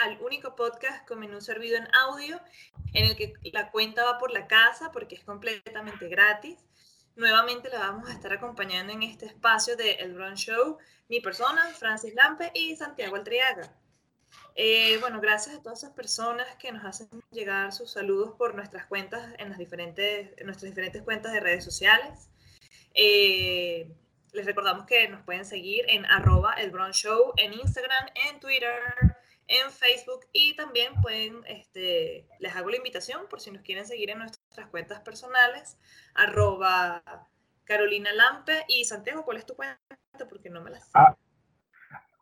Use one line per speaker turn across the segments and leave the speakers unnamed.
al único podcast con menú servido en audio, en el que la cuenta va por la casa porque es completamente gratis. Nuevamente la vamos a estar acompañando en este espacio de El Brun Show, mi persona, Francis Lampe y Santiago Altriaga. Eh, bueno, gracias a todas esas personas que nos hacen llegar sus saludos por nuestras cuentas en las diferentes, en nuestras diferentes cuentas de redes sociales. Eh, les recordamos que nos pueden seguir en arroba el Show en Instagram, en Twitter, en Facebook y también pueden, este, les hago la invitación por si nos quieren seguir en nuestras cuentas personales, arroba Carolina Lampe y Santiago, ¿cuál es tu cuenta? Porque no me la sé. Ah,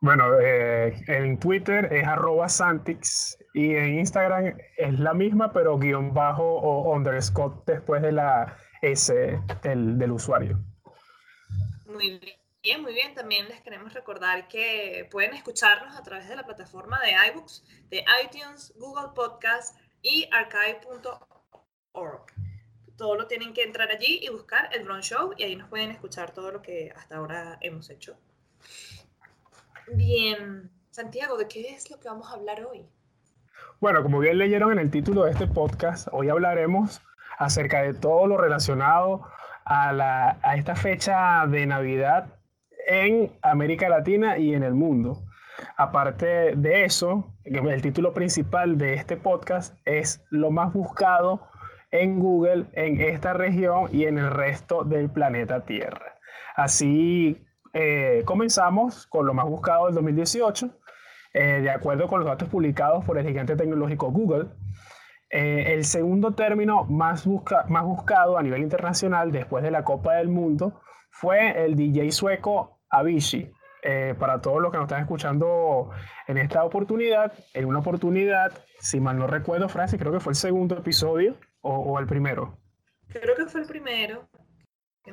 bueno, eh, en Twitter es arroba Santix y en Instagram es la misma, pero guion bajo o underscore después de la S del, del usuario.
Muy bien. Bien, muy bien. También les queremos recordar que pueden escucharnos a través de la plataforma de iBooks, de iTunes, Google Podcast y archive.org. Todo lo tienen que entrar allí y buscar el Drone Show y ahí nos pueden escuchar todo lo que hasta ahora hemos hecho. Bien, Santiago, ¿de qué es lo que vamos a hablar hoy?
Bueno, como bien leyeron en el título de este podcast, hoy hablaremos acerca de todo lo relacionado a, la, a esta fecha de Navidad en América Latina y en el mundo. Aparte de eso, el título principal de este podcast es lo más buscado en Google en esta región y en el resto del planeta Tierra. Así eh, comenzamos con lo más buscado del 2018, eh, de acuerdo con los datos publicados por el gigante tecnológico Google. Eh, el segundo término más, busca, más buscado a nivel internacional después de la Copa del Mundo fue el DJ sueco Avicii. Eh, para todos los que nos están escuchando en esta oportunidad, en una oportunidad, si mal no recuerdo, Francis, creo que fue el segundo episodio o, el primero.
Creo que fue el primero.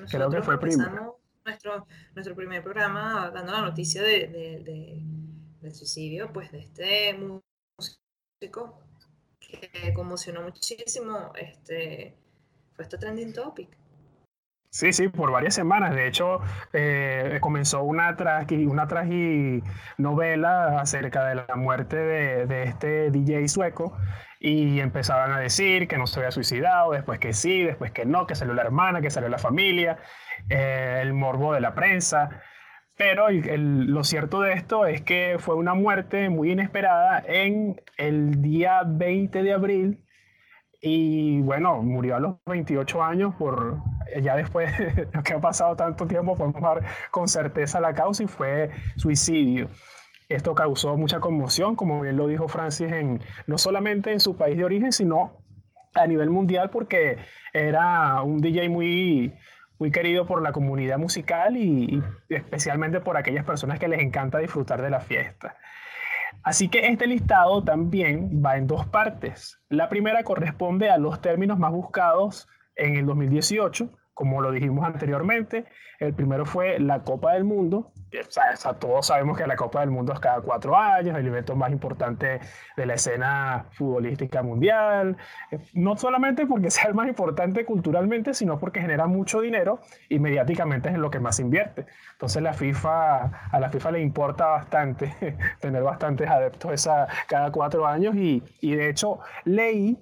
creo que fue el primero.
Nuestro, nuestro primer programa dando la noticia de, del suicidio pues, de este músico que conmocionó muchísimo. Este, fue este trending topic.
Sí, sí, por varias semanas. De hecho, eh, comenzó una, tragi, una novela acerca de la muerte de, este DJ sueco y empezaban a decir que no se había suicidado, después que sí, después que no, que salió la hermana, que salió la familia, eh, el morbo de la prensa. Pero lo cierto de esto es que fue una muerte muy inesperada en el día 20 de abril y bueno, murió a los 28 años por, ya después de que ha pasado tanto tiempo, podemos dar con certeza la causa y fue suicidio. Esto causó mucha conmoción, como bien lo dijo Francis, en, no solamente en su país de origen, sino a nivel mundial, porque era un DJ muy, muy querido por la comunidad musical y, y especialmente por aquellas personas que les encanta disfrutar de la fiesta. Así que este listado también va en dos partes. La primera corresponde a los términos más buscados en el 2018 como lo dijimos anteriormente, el primero fue la Copa del Mundo. O sea, todos sabemos que la Copa del Mundo es cada cuatro años, el evento más importante de la escena futbolística mundial. No solamente porque sea el más importante culturalmente, sino porque genera mucho dinero y mediáticamente es en lo que más invierte. Entonces la FIFA, a la FIFA le importa bastante tener bastantes adeptos esa, cada cuatro años y, y de hecho leí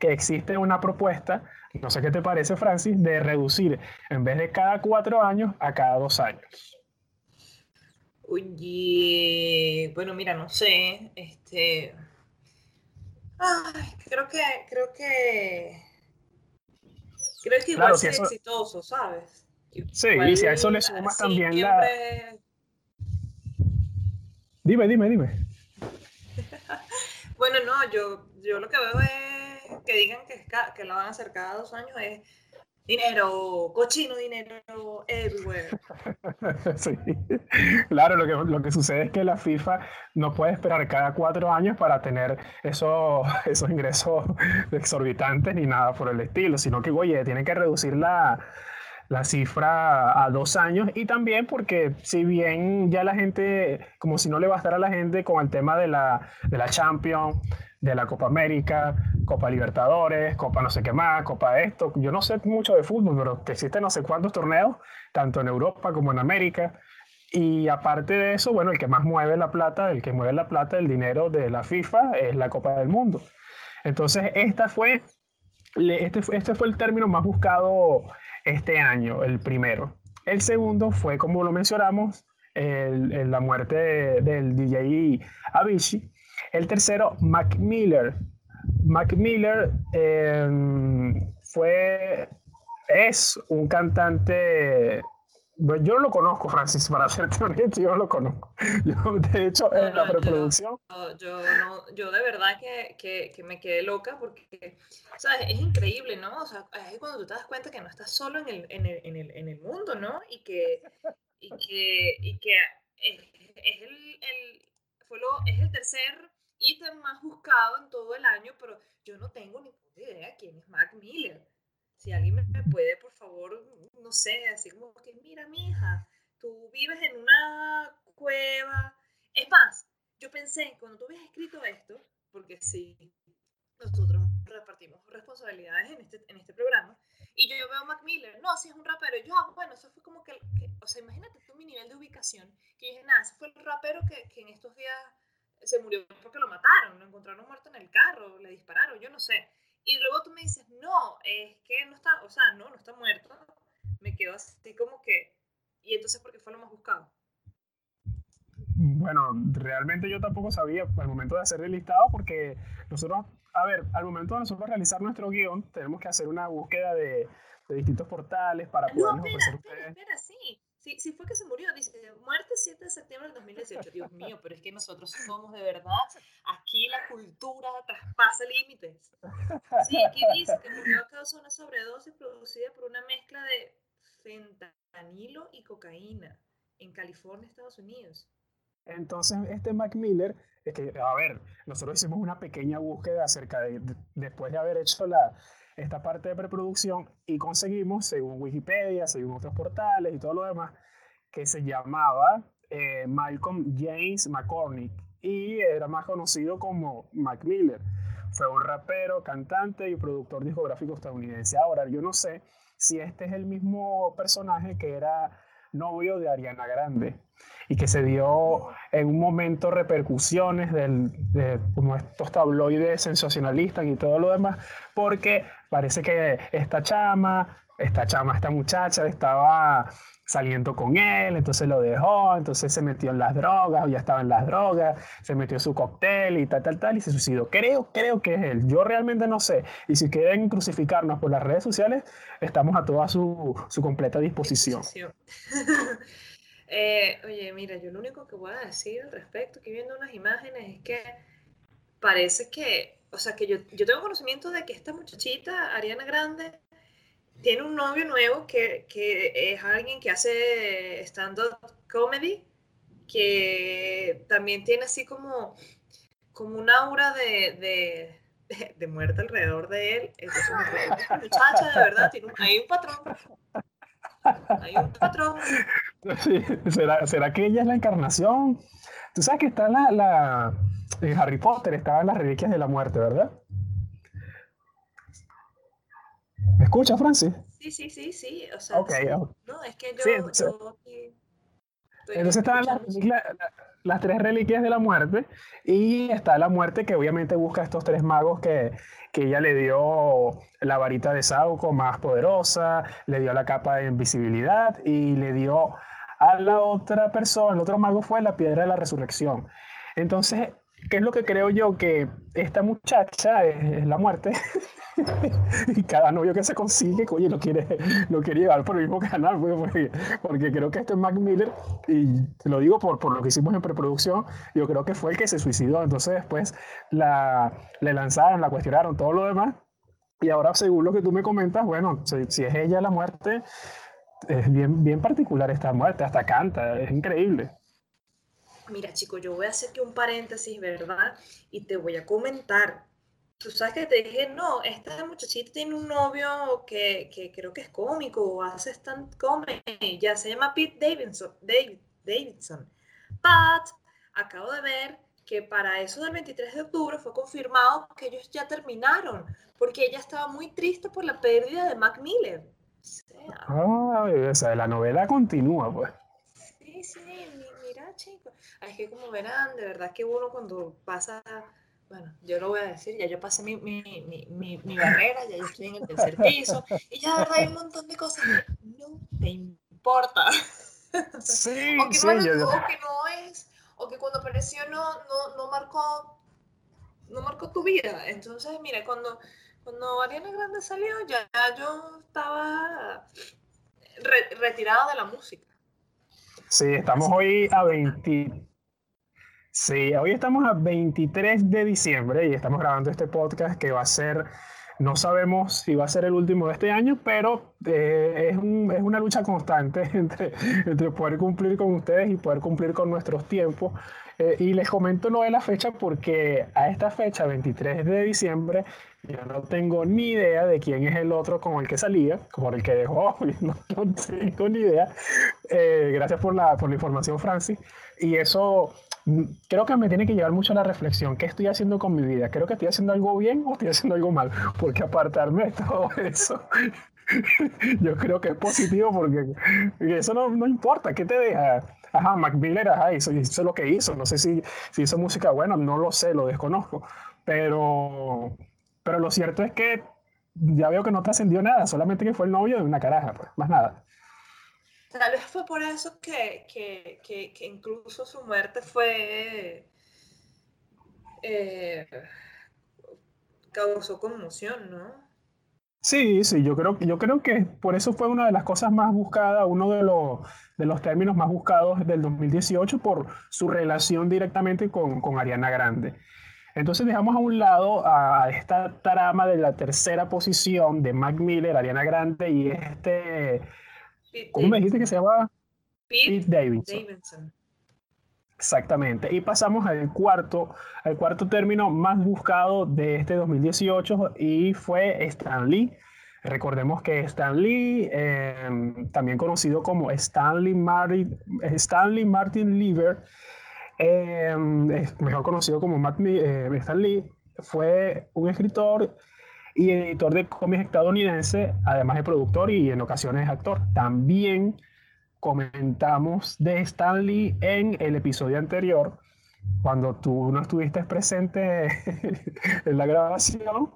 que existe una propuesta no sé qué te parece, Francis, de reducir en vez de cada cuatro años a cada dos años.
Oye, bueno, mira, no sé, este, ay, creo que, creo que, creo que igual es exitoso, ¿sabes?
Sí, y si a eso le sumas también la... Dime, dime, dime.
bueno, no, yo, yo lo que veo es que digan que, que lo van a hacer cada dos años es dinero, cochino dinero everywhere.
Sí, claro, lo que, lo que sucede es que la FIFA no puede esperar cada cuatro años para tener esos, esos ingresos exorbitantes ni nada por el estilo, sino que, oye, tiene que reducir la, la cifra a dos años y también porque si bien ya la gente, como si no le bastara a la gente con el tema de la, de la Champions, de la Copa América, Copa Libertadores, Copa no sé qué más, Copa esto, yo no sé mucho de fútbol, pero existen no sé cuántos torneos, tanto en Europa como en América. Y aparte de eso, bueno, el que más mueve la plata, el que mueve la plata, el dinero de la FIFA es la Copa del Mundo. Entonces, esta fue, este, este fue el término más buscado este año, el primero. El segundo fue, como lo mencionamos, el, la muerte del DJ Avicii. El tercero, Mac Miller. Mac Miller em, fue, es un cantante yo no lo conozco, Francis, para serte honesto, yo no lo conozco. Yo, de hecho, en la preproducción.
Yo, no, yo de verdad que, que, que, me quedé loca porque, ¿sabes? Es increíble, ¿no? O sea, es cuando tú te das cuenta que no estás solo en el, en el, en el, en el mundo, ¿no? Y que, y que, y que es, es, el, el, fue lo, es el tercer ítem más buscado en todo el año, pero yo no tengo ni idea quién es Mac Miller. Si alguien me puede, por favor, no sé, así como que, mira, mi hija, tú vives en una cueva. Es más, yo pensé, cuando tú habías escrito esto, porque sí, nosotros repartimos responsabilidades en este, en este programa, y yo, veo a Mac Miller, no, si es un rapero, yo, ah, bueno, eso fue como que, o sea, imagínate tú mi nivel de ubicación, que dije, nada, ese fue el rapero que, que en estos días se murió porque lo mataron, lo encontraron muerto en el carro, le dispararon, yo no sé. Y luego tú me dices, no, es que no está, o sea, no, no está muerto. Me quedo así como que, ¿y entonces por qué fue lo más buscado?
Bueno, realmente yo tampoco sabía al momento de hacer el listado porque nosotros, a ver, al momento de nosotros realizar nuestro guion, tenemos que hacer una búsqueda de, de distintos portales para poder...
No, espera, espera, espera, sí. Sí, sí fue que se murió, dice, muerte 7 de septiembre del 2018. Dios mío, pero es que nosotros somos de verdad, aquí la cultura traspasa límites. Sí, aquí dice que murió a causa de una sobredosis producida por una mezcla de fentanilo y cocaína en California, Estados Unidos.
Entonces, este Mac Miller, es que, a ver, nosotros hicimos una pequeña búsqueda acerca de, después de haber hecho la, esta parte de preproducción y conseguimos, según Wikipedia, según otros portales y todo lo demás, que se llamaba eh, Malcolm James McCormick y era más conocido como Mac Miller. Fue un rapero, cantante y productor discográfico estadounidense. Ahora, yo no sé si este es el mismo personaje que era novio de Ariana Grande y que se dio en un momento repercusiones del, de como estos tabloides sensacionalistas y todo lo demás, porque parece que esta chama, esta chama, esta muchacha estaba saliendo con él, entonces lo dejó, entonces se metió en las drogas, ya estaba en las drogas, se metió su cóctel y tal, tal, tal, y se suicidó. Creo, creo que es él. Yo realmente no sé. Y si quieren crucificarnos por las redes sociales, estamos a toda su, su completa disposición.
eh, oye, mira, yo lo único que voy a decir al respecto, que viendo unas imágenes, es que parece que, o sea, que yo, yo tengo conocimiento de que esta muchachita, Ariana Grande, tiene un novio nuevo que, que es alguien que hace stand-up comedy, que también tiene así como, como un aura de, de, muerte alrededor de él. Entonces, muchacha, de verdad, tiene hay un patrón. Hay un patrón.
¿Será, ¿Será que ella es la encarnación? Tú sabes que está la, la en Harry Potter, estaban las reliquias de la muerte, ¿verdad? ¿Me escuchas, Francis?
Sí, sí, sí, sí. O sea, no, es que yo. entonces,
estaban las, tres reliquias de la muerte y está la muerte que obviamente busca a estos tres magos que, que ella le dio la varita de Sauco más poderosa, le dio la capa de invisibilidad y le dio a la otra persona, el otro mago fue la piedra de la resurrección. Entonces, ¿qué es lo que creo yo? Que esta muchacha es la muerte y cada novio que se consigue, oye, lo quiere, lo quiere llevar por el mismo canal, pues, porque, porque, creo que este es Mac Miller, y te lo digo por, por lo que hicimos en preproducción, yo creo que fue el que se suicidó, entonces después la, le lanzaron, la cuestionaron, todo lo demás, y ahora según lo que tú me comentas, bueno, si, si es ella la muerte, es bien, bien particular esta muerte, hasta canta, es increíble.
Mira, chico, yo voy a hacer que un paréntesis, ¿verdad? Y te voy a comentar tú sabes que te dije, no, esta muchachita tiene un novio que, que creo que es cómico o hace stand comedy, ya se llama Pete Davidson. David, Davidson. But acabo de ver que para eso del 23 de octubre fue confirmado que ellos ya terminaron, porque ella estaba muy triste por la pérdida de Mac Miller.
O sea, la novela continúa, pues.
Sí, sí, mira, chicos. Es que como verán, de verdad que uno cuando pasa, bueno, yo lo voy a decir, ya yo pasé mi, mi, mi, mi barrera, ya yo estoy en el tercer piso, y ya de verdad hay un montón de cosas que no te importa.
Sí,
o, que
sí,
no,
yo-
o que no es, o que cuando apareció no, no, no marcó, no marcó tu vida. Entonces, mira, cuando, cuando Ariana Grande salió, ya yo estaba re- retirada de la música.
Sí, estamos hoy a 20. Sí, hoy estamos a 23 de diciembre y estamos grabando este podcast que va a ser, no sabemos si va a ser el último de este año, pero eh, es, un- es una lucha constante entre, entre poder cumplir con ustedes y poder cumplir con nuestros tiempos. Eh, y les comento lo de la fecha porque a esta fecha, 23 de diciembre, yo no tengo ni idea de quién es el otro con el que salía, con el que dejó, no, no tengo ni idea. Eh, gracias por la, por la información, Francis. Y eso mm, creo que me tiene que llevar mucho a la reflexión. ¿Qué estoy haciendo con mi vida? ¿Creo que estoy haciendo algo bien o estoy haciendo algo mal? Porque apartarme de todo eso, yo creo que es positivo porque eso no, no importa. ¿Qué te deja? Ajá, Mac Miller, ajá, hizo, hizo lo que hizo. No sé si, si hizo música buena, no lo sé, lo desconozco. Pero, pero lo cierto es que ya veo que no trascendió nada, solamente que fue el novio de una caraja, pues, más nada.
Tal vez fue por eso que, que, que, incluso su muerte fue... eh, causó conmoción, ¿no?
Sí, sí, yo creo, yo creo que por eso fue una de las cosas más buscadas, uno de los, de los términos más buscados del 2018 por su relación directamente con, con Ariana Grande. Entonces dejamos a un lado a esta trama de la tercera posición de Mac Miller, Ariana Grande y este, ¿cómo me dijiste que se llama?
Pete
Pete Davidson.
Davidson.
Exactamente. Y pasamos al cuarto, al cuarto término más buscado de este 2018 y fue Stan Lee. Recordemos que Stan Lee, eh, también conocido como Stanley Martin, Stanley Martin Lieber, eh, es mejor conocido como Matt, eh, Stan Lee, fue un escritor y editor de cómics estadounidense, además de productor y en ocasiones actor. También comentamos de Stanley en el episodio anterior, cuando tú no estuviste presente en la grabación,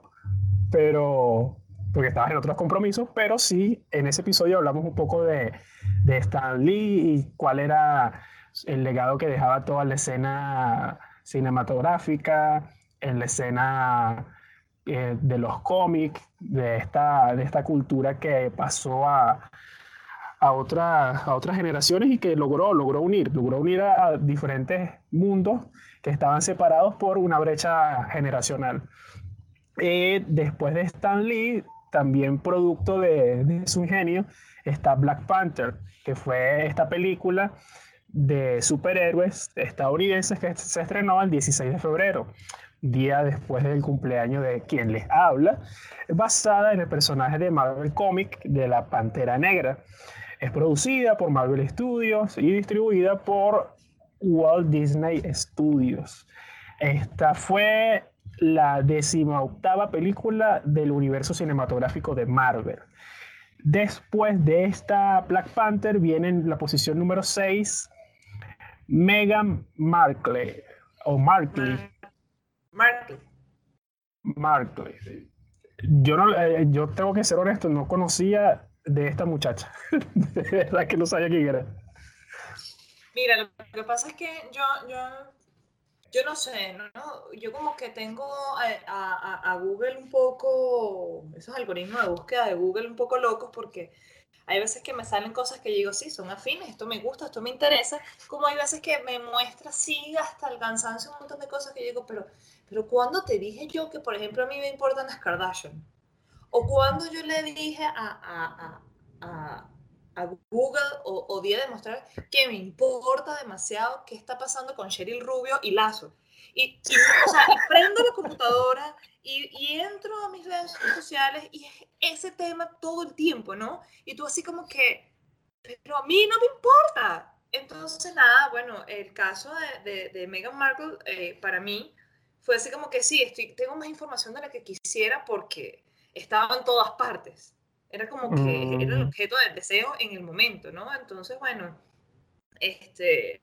pero porque estabas en otros compromisos, pero sí, en ese episodio hablamos un poco de, de Stan Lee y cuál era el legado que dejaba toda la escena cinematográfica, en la escena eh, de los cómics, de esta, de esta cultura que pasó a, a, otra- a otras generaciones y que logró, logró unir, logró unir a, a diferentes mundos que estaban separados por una brecha generacional. Eh, después de Stan Lee, también producto de, de su ingenio, está Black Panther, que fue esta película de superhéroes estadounidenses que se estrenó el 16 de febrero, día después del cumpleaños de quien les habla, basada en el personaje de Marvel Comic de la Pantera Negra. Es producida por Marvel Studios y distribuida por Walt Disney Studios. Esta fue la decimoctava película del universo cinematográfico de Marvel. Después de esta Black Panther viene en la posición número 6 Meghan Markle o Markle.
Markley.
Markle. Yo, no, eh, yo tengo que ser honesto, no conocía de esta muchacha. De verdad que no sabía quién era.
Mira, lo que pasa es que yo, yo, yo no sé, ¿no? Yo como que tengo a, a- Google un poco, esos algoritmos de búsqueda de Google un poco locos porque hay veces que me salen cosas que digo, sí, son afines, esto me gusta, esto me interesa, como hay veces que me muestra así hasta el cansancio un montón de cosas que digo, pero, pero ¿cuándo te dije yo que, por ejemplo, a mí me importan las Kardashian? O cuando yo le dije a, a, a, a, a Google o odia demostrar que me importa demasiado qué está pasando con Cheryl Rubio y Lazo. Y, o sea, prendo la computadora y, y, entro a mis redes sociales y es ese tema todo el tiempo, ¿no? Y tú así como que, pero a mí no me importa. Entonces, nada, bueno, el caso de, de, de Meghan Markle, eh, para mí, fue así como que sí, estoy, tengo más información de la que quisiera porque estaba en todas partes. Era como que era el mm. objeto del deseo en el momento, ¿no? Entonces, bueno, este,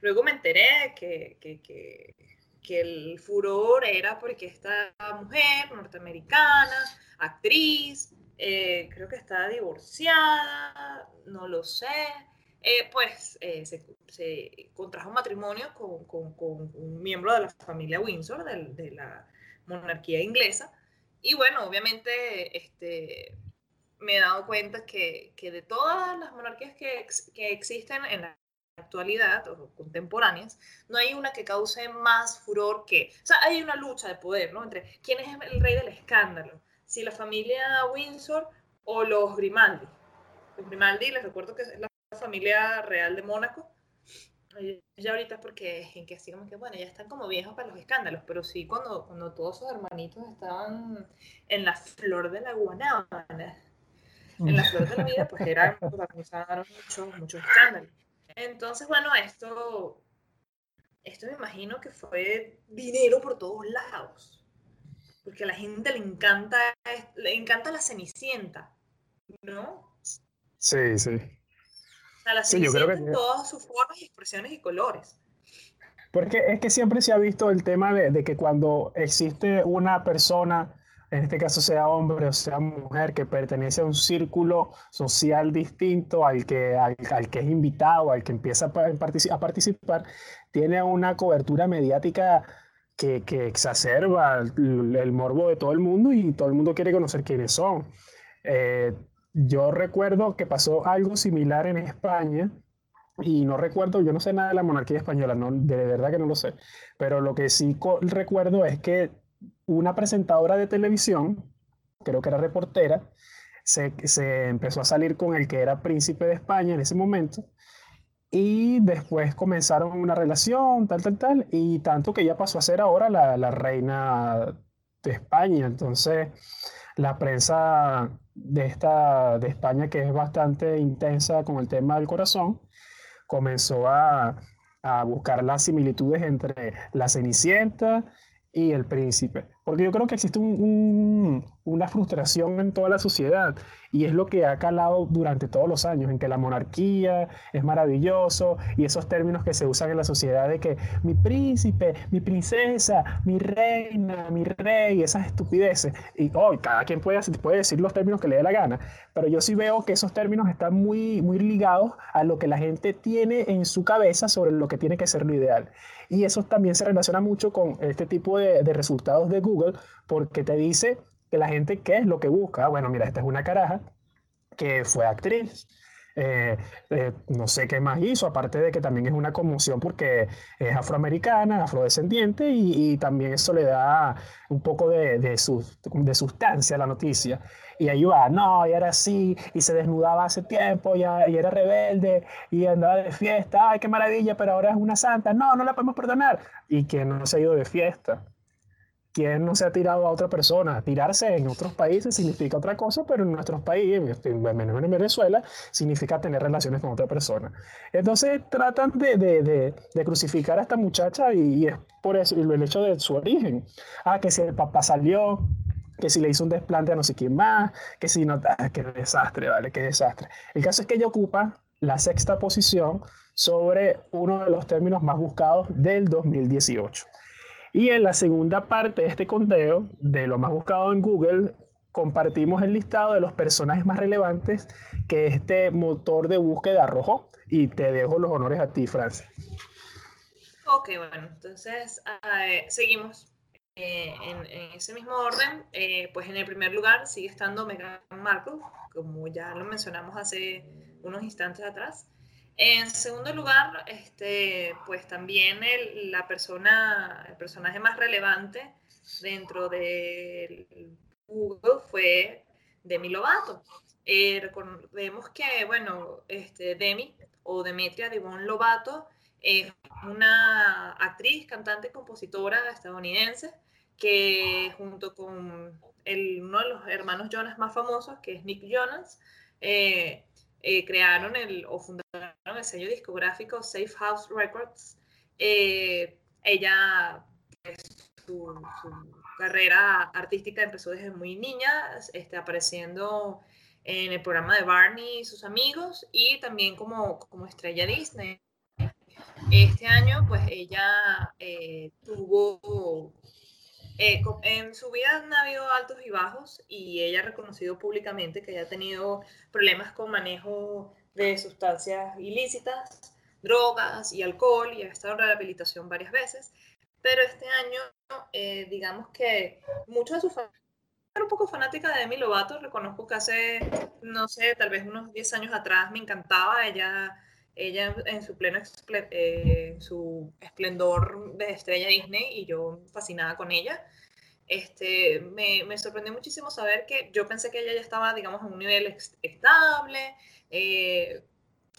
luego me enteré que, que, que, que el furor era porque esta mujer norteamericana, actriz, eh, creo que está divorciada, no lo sé, eh, pues eh, se, se, contrajo matrimonio con, con, con, un miembro de la familia Windsor, de, de, la monarquía inglesa. Y bueno, obviamente este, me he dado cuenta que, que de todas las monarquías que, que, existen en la actualidad o contemporáneas, no hay una que cause más furor que... O sea, hay una lucha de poder, ¿no? Entre quién es el rey del escándalo, si la familia Windsor o los Grimaldi. Los Grimaldi, les recuerdo que es la familia real de Mónaco. Ya ahorita porque en que así como que, bueno, ya están como viejos para los escándalos, pero sí cuando, cuando todos sus hermanitos estaban en la flor de la guanábana, en la flor de la vida, pues eran, protagonizaron muchos, muchos escándalos. Entonces, bueno, esto, esto me imagino que fue dinero por todos lados, porque a la gente le encanta, le encanta la cenicienta, ¿no?
Sí, sí
sí, yo creo que... en todas sus formas, expresiones y colores.
Porque es que siempre se ha visto el tema de, de, que cuando existe una persona, en este caso sea hombre o sea mujer, que pertenece a un círculo social distinto al que, al, que es invitado, al que empieza a, a participar, tiene una cobertura mediática que, que exacerba el, el, morbo de todo el mundo y todo el mundo quiere conocer quiénes son. Eh, yo recuerdo que pasó algo similar en España y no recuerdo, yo no sé nada de la monarquía española, no, de verdad que no lo sé, pero lo que sí recuerdo es que una presentadora de televisión, creo que era reportera, se, se, empezó a salir con el que era príncipe de España en ese momento y después comenzaron una relación, tal, tal, tal, y tanto que ella pasó a ser ahora la, la reina de España. Entonces, la prensa de, esta, de España, que es bastante intensa con el tema del corazón, comenzó a, a buscar las similitudes entre la Cenicienta y el príncipe. Porque yo creo que existe una frustración en toda la sociedad y es lo que ha calado durante todos los años, en que la monarquía es maravilloso y esos términos que se usan en la sociedad de que mi príncipe, mi princesa, mi reina, mi rey, esas estupideces. Y hoy cada quien puede, puede decir los términos que le dé la gana, pero yo sí veo que esos términos están muy, muy ligados a lo que la gente tiene en su cabeza sobre lo que tiene que ser lo ideal. Y eso también se relaciona mucho con este tipo de, de resultados de Google porque te dice que la gente qué es lo que busca. Bueno, mira, esta es una caraja que fue actriz. Eh, eh, no sé qué más hizo, aparte de que también es una conmoción porque es afroamericana, afrodescendiente y, también eso le da un poco de, de, de, sustancia a la noticia. Y ahí va, no, y era así, y se desnudaba hace tiempo, y, y era rebelde, y andaba de fiesta, ay, qué maravilla, pero ahora es una santa, no, no la podemos perdonar. Y que no se ha ido de fiesta. ¿Quién no se ha tirado a otra persona? Tirarse en otros países significa otra cosa, pero en nuestros países, en Venezuela, significa tener relaciones con otra persona. Entonces tratan de, crucificar a esta muchacha y, es por eso el hecho de su origen. Ah, que si el papá salió, que si le hizo un desplante a no sé quién más, que si no, ah, qué desastre, vale, qué desastre. El caso es que ella ocupa la sexta posición sobre uno de los términos más buscados del 2018. Y en la segunda parte de este conteo, de lo más buscado en Google, compartimos el listado de los personajes más relevantes que este motor de búsqueda arrojó. Y te dejo los honores a ti, Francis.
Ok, bueno, entonces eh, seguimos eh, en, ese mismo orden. Eh, pues en el primer lugar sigue estando Meghan Markle, como ya lo mencionamos hace unos instantes atrás. En segundo lugar, este, pues también el, la persona, el personaje más relevante dentro de Google fue Demi Lovato. Eh, recordemos que, bueno, este, Demi o Demetria Divon Lobato es una actriz, cantante, compositora estadounidense que junto con el, uno de los hermanos Jonas más famosos, que es Nick Jonas, eh, eh, crearon el, o fundaron el sello discográfico Safe House Records. Eh, ella, pues, su, carrera artística empezó desde muy niña, este, apareciendo en el programa de Barney y sus amigos y también como, como estrella Disney. Este año, pues ella tuvo eh, en su vida han habido altos y bajos y ella ha reconocido públicamente que ha tenido problemas con manejo de sustancias ilícitas, drogas y alcohol y ha estado en rehabilitación varias veces. Pero este año, eh, digamos que muchos de sus fans un poco fanática de Demi Lovato. Reconozco que hace, no sé, tal vez unos 10 años atrás me encantaba. Ella ella en su pleno eh, su esplendor de estrella Disney y yo fascinada con ella. Este, me, me, sorprendió muchísimo saber que yo pensé que ella ya estaba, digamos, en un nivel estable, eh,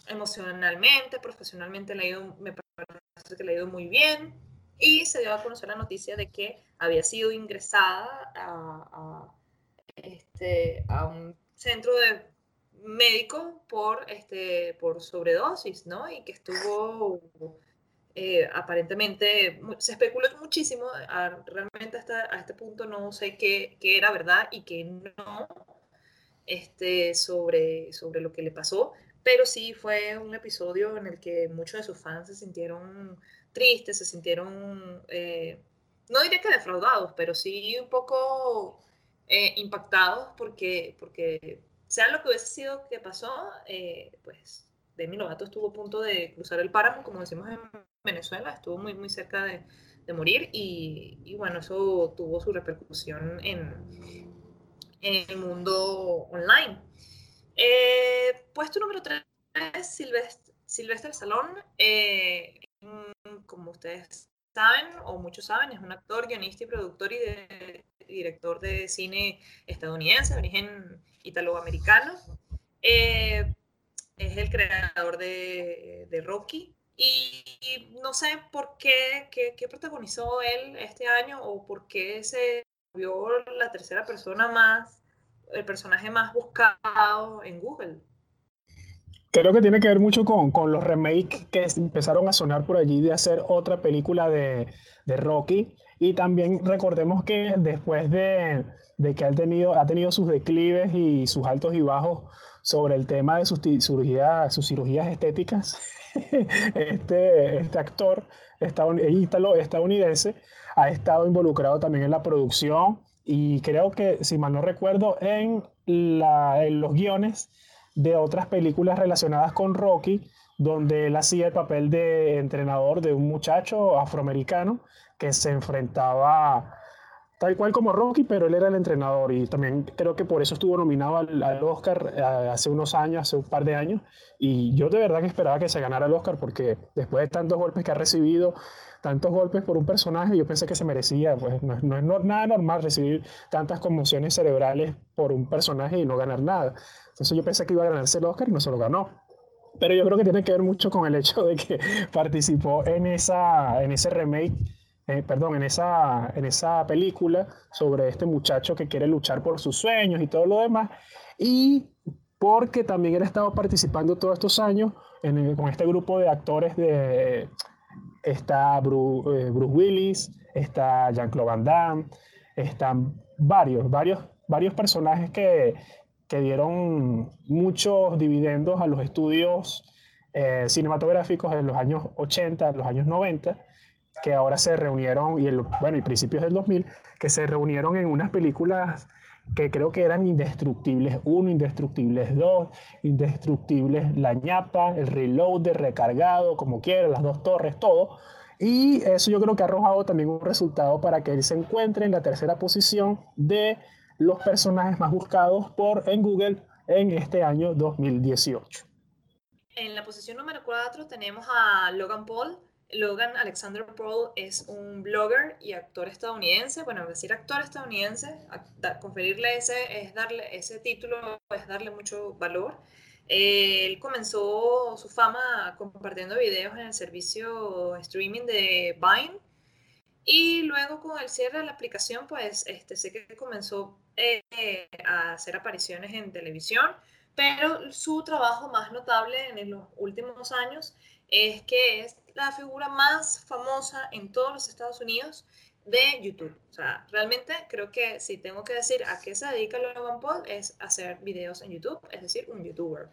emocionalmente, profesionamente, le ido, me parece que le ha ido muy bien. Y se dio a conocer la noticia de que había sido ingresada a, a, este, a un centro de médico por, este, por sobredosis, ¿no? Y que estuvo eh, aparentemente, se especuló muchísimo, realmente hasta a este punto no sé qué, qué, era verdad y qué no este, sobre, sobre lo que le pasó, pero sí fue un episodio en el que muchos de sus fans se sintieron tristes, se sintieron, eh, no diré que defraudados, pero sí un poco eh, impactados porque, porque sea lo que hubiese sido que pasó, eh, pues Demi Lovato estuvo a punto de cruzar el páramo, como decimos en Venezuela, estuvo muy, muy cerca de, morir y, bueno, eso tuvo su repercusión en, el mundo online. Eh, puesto número 3, Silvestre, Silvestre Salón, eh, como ustedes saben, o muchos saben, es un actor, guionista y productor y director de cine estadounidense, de origen italoamericano. Eh, es el creador de, de Rocky. Y, no sé por qué, qué, protagonizó él este año o por qué se vio la tercera persona más, el personaje más buscado en Google.
Creo que tiene que ver mucho con, con los remakes que empezaron a sonar por allí de hacer otra película de, de Rocky. Y también recordemos que después de, de que ha tenido, ha tenido sus declives y sus altos y bajos sobre el tema de sus, cirugía, sus cirugías estéticas, este, este actor estadounidense ha estado involucrado también en la producción y creo que, si mal no recuerdo, en, la, en los guiones de otras películas relacionadas con Rocky, donde él hacía el papel de entrenador de un muchacho afroamericano que se enfrentaba tal cual como Rocky, pero él era el entrenador y también creo que por eso estuvo nominado al, Oscar eh, hace unos años, hace un par de años, y yo de verdad que esperaba que se ganara el Oscar porque después de tantos golpes que ha recibido, tantos golpes por un personaje, yo pensé que se merecía, pues no, no es nada normal recibir tantas conmociones cerebrales por un personaje y no ganar nada. Entonces yo pensé que iba a ganarse el Oscar y no se lo ganó. Pero yo creo que tiene que ver mucho con el hecho de que participó en, esa, en ese remake eh, perdón, en esa, en esa película sobre este muchacho que quiere luchar por sus sueños y todo lo demás. Y porque también él ha estado participando todos estos años con este grupo de actores de... Está eh, Bruce, Willis, está Jean-Claude Van Damme, están varios, varios, varios personajes que, que dieron muchos dividendos a los estudios eh, cinematográficos en los años 80, en los años 90, que ahora se reunieron, y el, bueno, y principios del 2000, que se reunieron en unas películas que creo que eran Indestructibles 1, Indestructibles 2, Indestructibles La ñapa, el reload de recargado, como quiera, las dos torres, todo. Y eso yo creo que ha arrojado también un resultado para que él se encuentre en la tercera posición de los personajes más buscados por, en Google en este año 2018.
En la posición número 4 tenemos a Logan Paul, Logan Alexander Paul es un blogger y actor estadounidense. Bueno, decir actor estadounidense, conferirle ese, es darle, ese título es darle mucho valor. él comenzó su fama compartiendo videos en el servicio streaming de Vine y luego con el cierre de la aplicación, pues este, sé que comenzó eh, a hacer apariciones en televisión, pero su trabajo más notable en los últimos años es que es la figura más famosa en todos los Estados Unidos de YouTube. O sea, realmente creo que si tengo que decir a qué se dedica Logan Paul es hacer videos en YouTube, es decir, un YouTuber,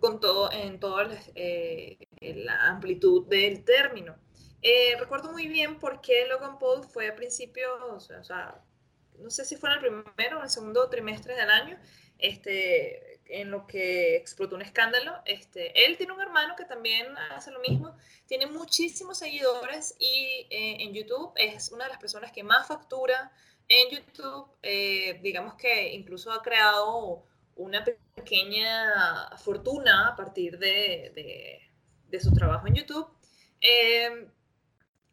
con todo, en toda eh, la amplitud del término. Eh, recuerdo muy bien por qué Logan Paul fue a principios, o sea, no sé si fue en el primero o el segundo trimestre del año, este, en lo que explotó un escándalo. Este, él tiene un hermano que también hace lo mismo, tiene muchísimos seguidores y eh, en YouTube es una de las personas que más factura en YouTube. Eh, digamos que incluso ha creado una pequeña fortuna a partir de, de, su trabajo en YouTube. Eh,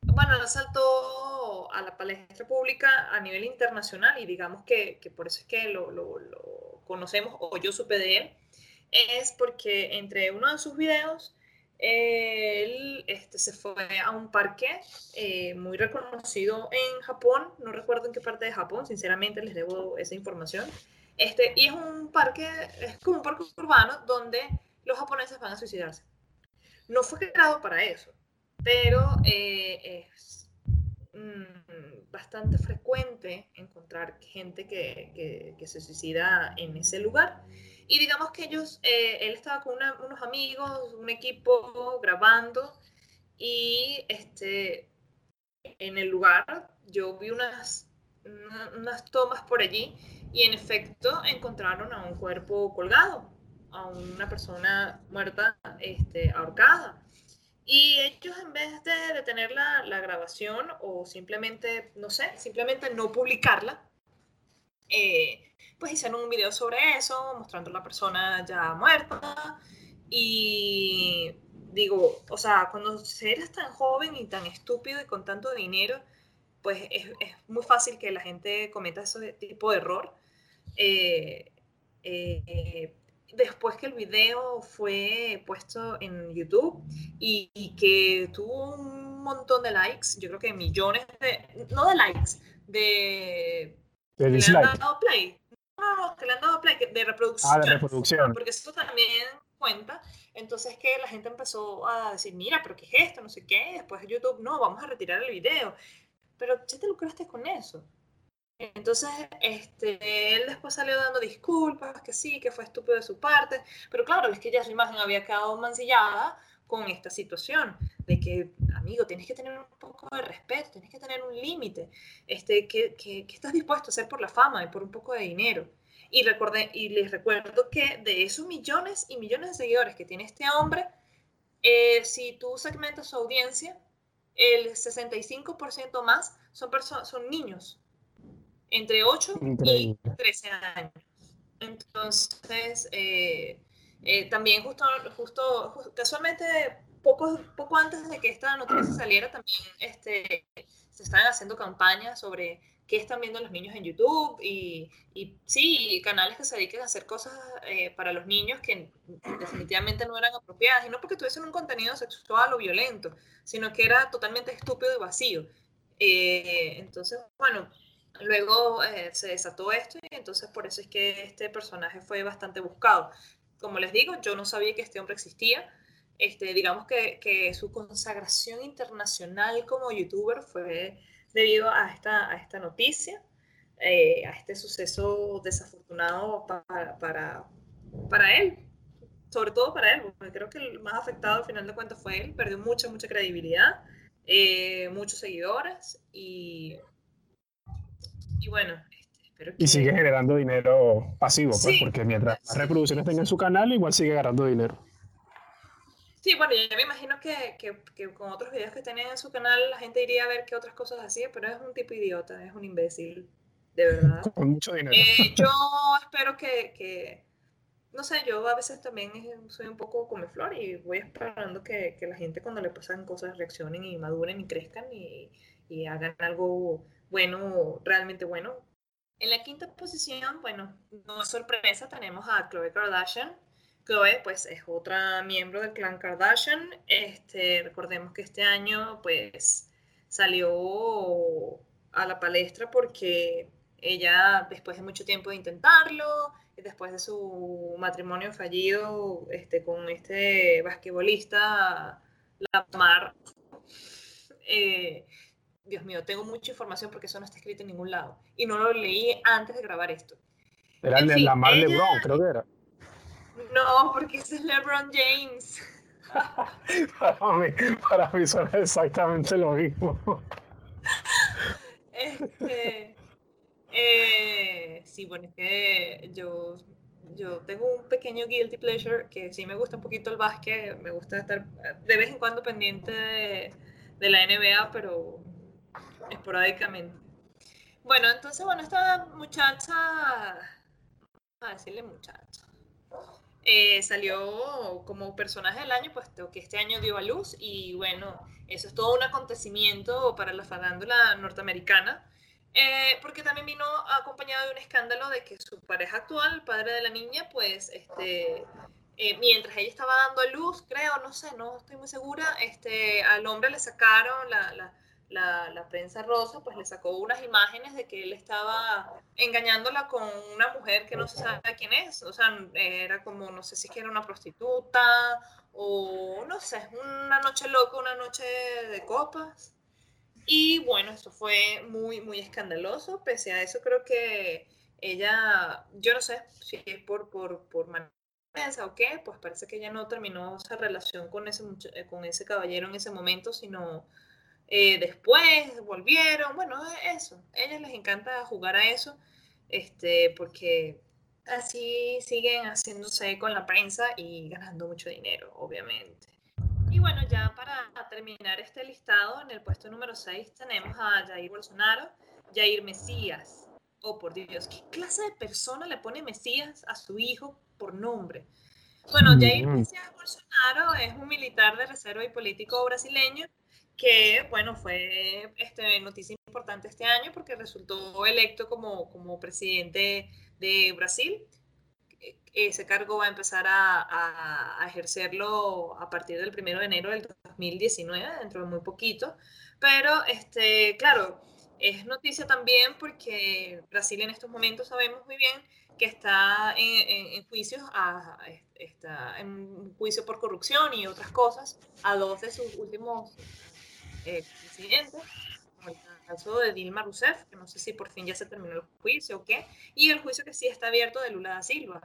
bueno, saltó a la palestra pública a nivel internacional y digamos que, que por eso es que lo, lo, lo, conocemos o yo supe de él, es porque entre uno de sus videos él este, se fue a un parque eh, muy reconocido en Japón, no recuerdo en qué parte de Japón, sinceramente les debo esa información, este, y es un parque, es como un parque urbano donde los japoneses van a suicidarse. No fue creado para eso, pero eh, es mm, bastante frecuente encontrar gente que, que, se suicida en ese lugar. Y digamos que ellos, eh, él estaba con unos amigos, un equipo grabando y este, en el lugar yo vi unas, unas tomas por allí y en efecto encontraron a un cuerpo colgado, a una persona muerta este, ahorcada. Y ellos en vez de detener la, la grabación o simplemente, no sé, simplemente no publicarla, eh, pues hicieron un video sobre eso, mostrando a la persona ya muerta. Y digo, o sea, cuando eres tan joven y tan estúpido y con tanto dinero, pues es, es muy fácil que la gente cometa ese tipo de error. Eh, eh, después que el video fue puesto en YouTube y, que tuvo un montón de likes, yo creo que millones de, no de likes, de...
De le han
dado play. No, no, que le han dado play, de reproducción.
Ah, de reproducción.
Porque eso también cuenta. Entonces que la gente empezó a decir, mira, pero ¿qué es esto? No sé qué. Después YouTube, no, vamos a retirar el video. Pero ya te lucraste con eso. Entonces, este, él después salió dando disculpas, que sí, que fue estúpido de su parte, pero claro, es que ya su imagen había quedado mancillada con esta situación, de que, amigo, tienes que tener un poco de respeto, tienes que tener un límite, este, que, que, estás dispuesto a hacer por la fama y por un poco de dinero. Y, recordé, y les recuerdo que de esos millones y millones de seguidores que tiene este hombre, eh, si tú segmentas su audiencia, el 65% más son, son niños entre 8 y 13 años. Entonces, eh, eh, también justo, justo, casualmente, poco, poco antes de que esta noticia saliera, también este, se están haciendo campañas sobre qué están viendo los niños en YouTube y, y sí, canales que se dediquen a hacer cosas eh, para los niños que definitivamente no eran apropiadas, y no porque tuviesen un contenido sexual o violento, sino que era totalmente estúpido y vacío. entonces, bueno, Luego eh, se desató esto y entonces por eso es que este personaje fue bastante buscado. Como les digo, yo no sabía que este hombre existía. Este, digamos que, que su consagración internacional como youtuber fue debido a esta, a esta noticia, eh, a este suceso desafortunado para, para, para, él, sobre todo para él, porque creo que el más afectado al final de cuentas fue él, perdió mucha, mucha credibilidad, eh, muchos seguidores y y bueno, este, espero que...
Y sigue generando dinero pasivo, pues, porque mientras las reproducciones tenga en su canal, igual sigue ganando dinero.
Sí, bueno, yo me imagino que, que, que, con otros videos que tenía en su canal la gente iría a ver qué otras cosas hacía, pero es un tipo idiota, es un imbécil, de verdad.
Con mucho dinero.
Eh, yo espero que, que, no sé, yo a veces también soy un poco come flor y voy esperando que, que, la gente cuando le pasan cosas reaccionen y maduren y crezcan y, y hagan algo bueno, realmente bueno. En la quinta posición, bueno, no es sorpresa, tenemos a Chloe Kardashian. Chloe, pues, es otra miembro del clan Kardashian. Este, recordemos que este año, pues, salió a la palestra porque ella, después de mucho tiempo de intentarlo, después de su matrimonio fallido este, con este basquetbolista, Lamar, eh, Dios mío, tengo mucha información porque eso no está escrito en ningún lado. Y no lo leí antes de grabar esto.
Era el de Lamar LeBron, creo que era.
No, porque ese es LeBron James.
para, mí, para mí suena exactamente lo mismo.
Este, eh, sí, bueno, es que yo, yo tengo un pequeño guilty pleasure que sí me gusta un poquito el básquet, me gusta estar de vez en cuando pendiente de, de la NBA, pero esporádicamente. Bueno, entonces, bueno, esta muchacha, a decirle muchacha, eh, salió como personaje del año, puesto que este año dio a luz y bueno, eso es todo un acontecimiento para la farándula norteamericana, eh, porque también vino acompañado de un escándalo de que su pareja actual, padre de la niña, pues, este, eh, mientras ella estaba dando a luz, creo, no sé, no estoy muy segura, este, al hombre le sacaron la, la, prensa rosa pues le sacó unas imágenes de que él estaba engañándola con una mujer que no se sabe quién es, o sea, era como, no sé si es que era una prostituta o no sé, una noche loca, una noche de copas. Y bueno, esto fue muy, muy escandaloso, pese a eso creo que ella, yo no sé si es por, por, por o qué, pues parece que ella no terminó esa relación con ese, con ese caballero en ese momento, sino eh, después volvieron, bueno, eso, a ellos les encanta jugar a eso, este, porque así siguen haciéndose con la prensa y ganando mucho dinero, obviamente. Y bueno, ya para terminar este listado, en el puesto número 6 tenemos a Jair Bolsonaro, Jair Mesías. Oh, por Dios, ¿qué clase de persona le pone Mesías a su hijo por nombre? Bueno, Jair mm. Mesías Bolsonaro es un militar de reserva y político brasileño que, bueno, fue este, noticia importante este año porque resultó electo como, como presidente de Brasil. Ese cargo va a empezar a, a, ejercerlo a partir del 1 de enero del 2019, dentro de muy poquito. Pero, este, claro, es noticia también porque Brasil en estos momentos sabemos muy bien que está en, en, juicios a, está en juicio por corrupción y otras cosas a dos de sus últimos presidente, como el caso de Dilma Rousseff, que no sé si por fin ya se terminó el juicio o qué, y el juicio que sí está abierto de Lula da Silva.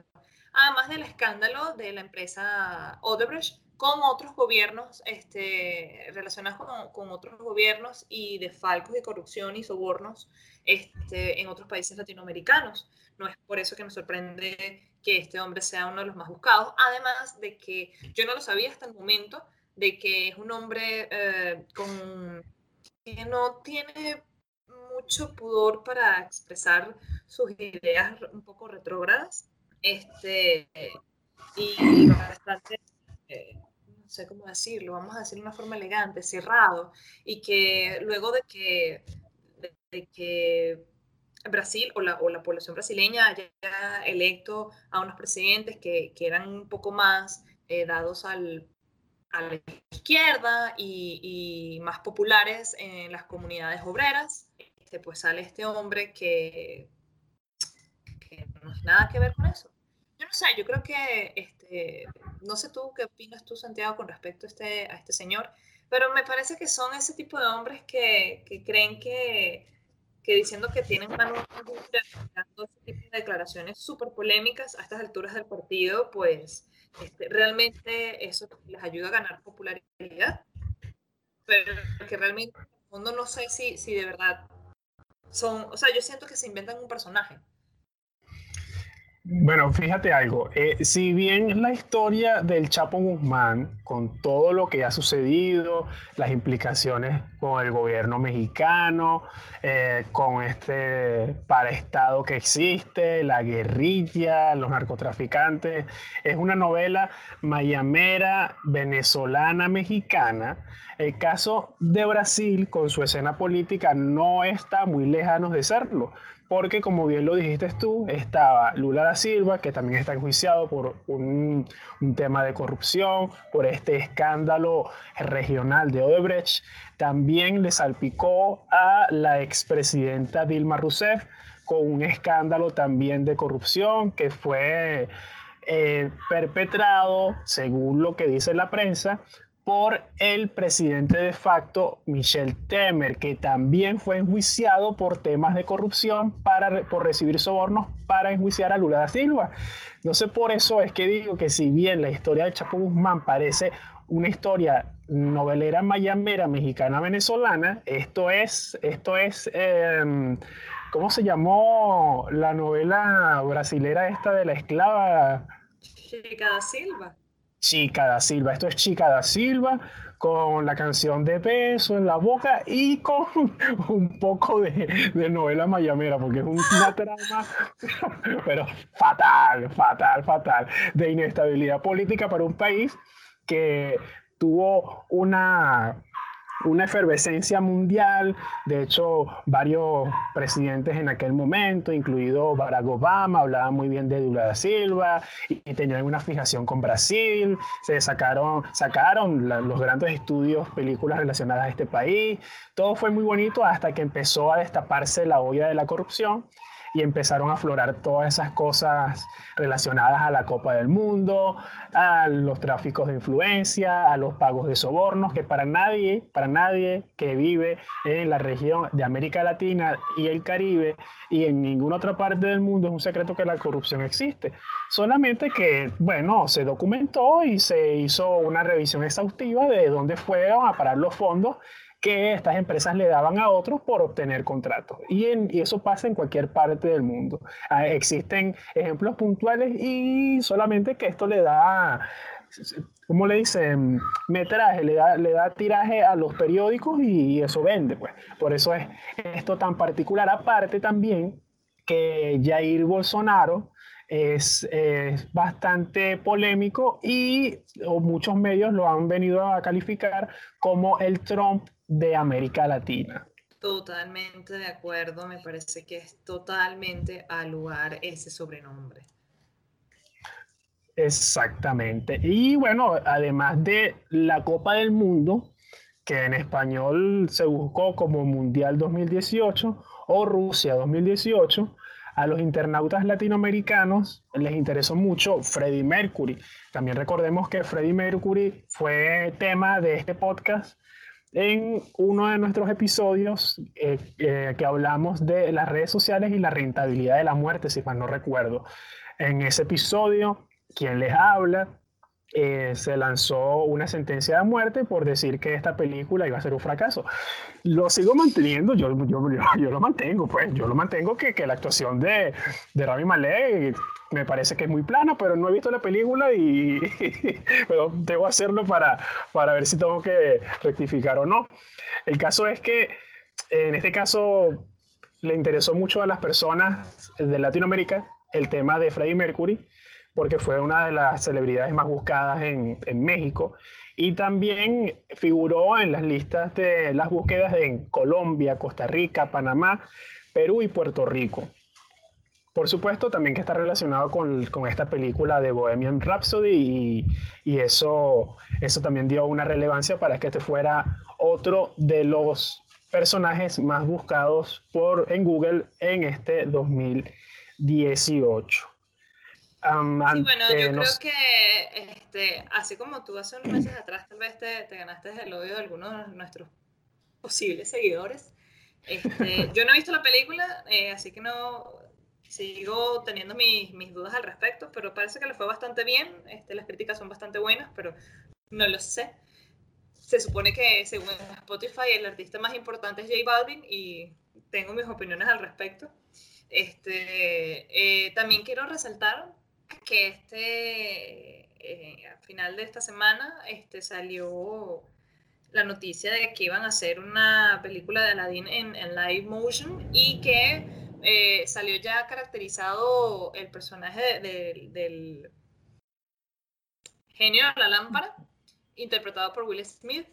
Además del escándalo de la empresa Odebrecht con otros gobiernos, este, relacionados con, con, otros gobiernos y de falcos de corrupción y sobornos este, en otros países latinoamericanos. No es por eso que me sorprende que este hombre sea uno de los más buscados, además de que yo no lo sabía hasta el momento, de que es un hombre eh, con, que no tiene mucho pudor para expresar sus ideas un poco retrógradas este, y bastante, eh, no sé cómo decirlo, vamos a decirlo de una forma elegante, cerrado, y que luego de que, de, que Brasil o la, o la, población brasileña haya electo a unos presidentes que, que eran un poco más eh, dados al a la izquierda y, más populares en las comunidades obreras, este, pues sale este hombre que, no tiene nada que ver con eso. Yo no sé, yo creo que, este, no sé tú qué opinas tú, Santiago, con respecto a este, a este señor, pero me parece que son ese tipo de hombres que, que creen que, que diciendo que tienen nueva dando ese tipo de declaraciones súper polémicas a estas alturas del partido, pues este, realmente eso les ayuda a ganar popularidad, pero que realmente en el fondo no sé si, si de verdad son, o sea, yo siento que se inventan un personaje.
Bueno, fíjate algo. Eh, si bien la historia del Chapo Guzmán, con todo lo que ha sucedido, las implicaciones con el gobierno mexicano, eh, con este paraestado que existe, la guerrilla, los narcotraficantes, es una novela mayamera, venezolana, mexicana. El caso de Brasil, con su escena política, no está muy lejano de serlo porque como bien lo dijiste tú, estaba Lula da Silva, que también está enjuiciado por un, tema de corrupción, por este escándalo regional de Odebrecht. También le salpicó a la expresidenta Dilma Rousseff con un escándalo también de corrupción que fue eh, perpetrado, según lo que dice la prensa, por el presidente de facto, Michel Temer, que también fue enjuiciado por temas de corrupción para, por recibir sobornos para enjuiciar a Lula da Silva. No sé por eso es que digo que si bien la historia de Chapo Guzmán parece una historia novelera mayamera mexicana venezolana, esto es, esto es, em, ¿cómo se llamó la novela brasilera esta de la esclava?
Chica da Silva.
Chica da Silva. Esto es Chica da Silva con la canción de peso en la boca y con un poco de, novela mayamera, porque es una trama, pero fatal, fatal, fatal, de inestabilidad política para un país que tuvo una una efervescencia mundial. De hecho, varios presidentes en aquel momento, incluido Barack Obama, hablaban muy bien de Lula da Silva y, tenían una fijación con Brasil. Se sacaron, sacaron los grandes estudios, películas relacionadas a este país. Todo fue muy bonito hasta que empezó a destaparse la olla de la corrupción y empezaron a aflorar todas esas cosas relacionadas a la Copa del Mundo, a los tráficos de influencia, a los pagos de sobornos, que para nadie, para nadie que vive en la región de América Latina y el Caribe y en ninguna otra parte del mundo es un secreto que la corrupción existe. Solamente que, bueno, se documentó y se hizo una revisión exhaustiva de dónde fueron a parar los fondos que estas empresas le daban a otros por obtener contratos. Y, eso pasa en cualquier parte del mundo. Ah, existen ejemplos puntuales y solamente que esto le da, ¿cómo le dicen? Metraje, le da, le da tiraje a los periódicos y eso vende. Pues. Por eso es esto tan particular. Aparte también que Jair Bolsonaro es, bastante polémico y muchos medios lo han venido a calificar como el Trump de América Latina.
Totalmente de acuerdo, me parece que es totalmente al lugar ese sobrenombre.
Exactamente. Y bueno, además de la Copa del Mundo, que en español se buscó como Mundial 2018 o Rusia 2018, a los internautas latinoamericanos les interesó mucho Freddie Mercury. También recordemos que Freddie Mercury fue tema de este podcast en uno de nuestros episodios eh, eh, que hablamos de las redes sociales y la rentabilidad de la muerte, si mal no recuerdo. En ese episodio, quien les habla eh, se lanzó una sentencia de muerte por decir que esta película iba a ser un fracaso. Lo sigo manteniendo, yo, yo, yo, lo mantengo, pues, yo lo mantengo que, que la actuación de, de Rami Malek me parece que es muy plana, pero no he visto la película y pero debo hacerlo para, para ver si tengo que rectificar o no. El caso es que en este caso le interesó mucho a las personas de Latinoamérica el tema de Freddie Mercury porque fue una de las celebridades más buscadas en, en, México y también figuró en las listas de las búsquedas en Colombia, Costa Rica, Panamá, Perú y Puerto Rico. Por supuesto, también que está relacionado con, con esta película de Bohemian Rhapsody y, y, eso, eso también dio una relevancia para que este fuera otro de los personajes más buscados por, en Google en este 2018
sí, bueno, yo creo que este, así como tú hace unos meses atrás tal vez te, te ganaste el odio de algunos de nuestros posibles seguidores. Este, yo no he visto la película, eh, así que no sigo teniendo mis, mis, dudas al respecto, pero parece que le fue bastante bien. Este, las críticas son bastante buenas, pero no lo sé. Se supone que según Spotify el artista más importante es J Balvin y tengo mis opiniones al respecto. Este, eh, también quiero resaltar que este, eh, al final de esta semana este, salió la noticia de que iban a hacer una película de Aladdin en, en live motion y que eh, salió ya caracterizado el personaje del genio de la lámpara, interpretado por Will Smith.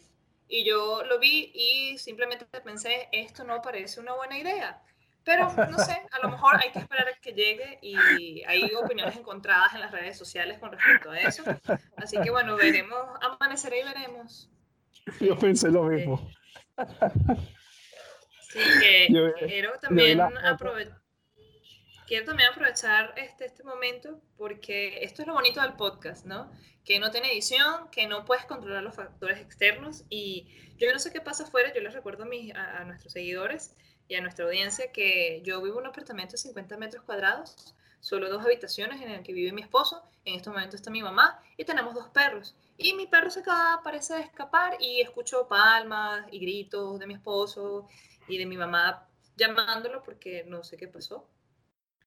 Y yo lo vi y simplemente pensé, esto no parece una buena idea. Pero no sé, a lo mejor hay que esperar a que llegue y hay opiniones encontradas en las redes sociales con respecto a eso. Así que bueno, veremos, amanecerá y veremos.
Yo pensé lo mismo.
Sí, que quiero también aprovechar quiero también aprovechar este, este momento porque esto es lo bonito del podcast, ¿no? Que no tiene edición, que no puedes controlar los factores externos y yo no sé qué pasa afuera, yo les recuerdo a, mis, a, nuestros seguidores y a nuestra audiencia que yo vivo en un apartamento de 50 metros cuadrados, solo dos habitaciones en el que vive mi esposo, en este momento está mi mamá y tenemos dos perros. Y mi perro se acaba, parece escapar y escucho palmas y gritos de mi esposo y de mi mamá llamándolo porque no sé qué pasó.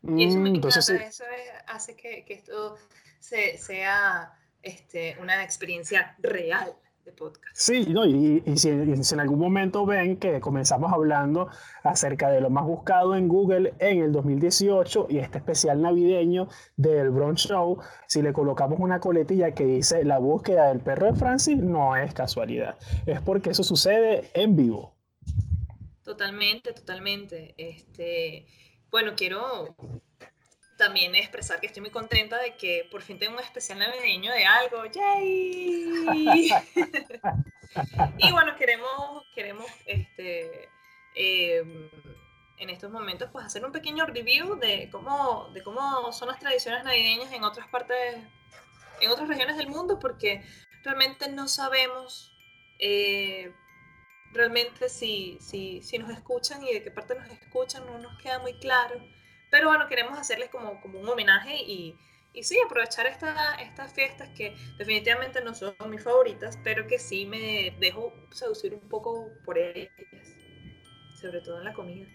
Y eso me mm, Entonces, eso hace que, que esto se, sea este, una experiencia real de podcast.
Sí, no, y, y, si, en algún momento ven que comenzamos hablando acerca de lo más buscado en Google en el 2018 y este especial navideño del Brunch Show, si le colocamos una coletilla que dice la búsqueda del perro de Francis, no es casualidad, es porque eso sucede en vivo.
Totalmente, totalmente. Este, bueno, quiero también expresar que estoy muy contenta de que por fin tengo un especial navideño de algo. ¡Yay! y bueno, queremos, queremos este, em, en estos momentos pues hacer un pequeño review de cómo, de cómo son las tradiciones navideñas en otras partes, en otras regiones del mundo, porque realmente no sabemos eh, realmente si, si, si nos escuchan y de qué parte nos escuchan no nos queda muy claro. Pero bueno, queremos hacerles como, como un homenaje y, y sí, aprovechar esta, estas fiestas que definitivamente no son mis favoritas, pero que sí me dejo seducir un poco por ellas, sobre todo en la comida.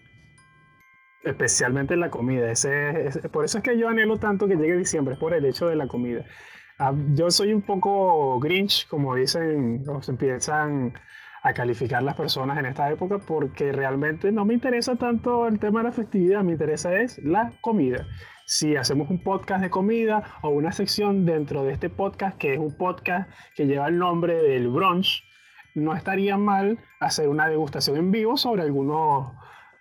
Especialmente en la comida. Ese, por eso es que yo anhelo tanto que llegue diciembre, por el hecho de la comida. Ah, yo soy un poco grinch, como dicen, se empiezan a calificar las personas en esta época porque realmente no me interesa tanto el tema de la festividad, me interesa es la comida. Si hacemos un podcast de comida o una sección dentro de este podcast, que es un podcast que lleva el nombre del brunch, no estaría mal hacer una degustación en vivo sobre algunos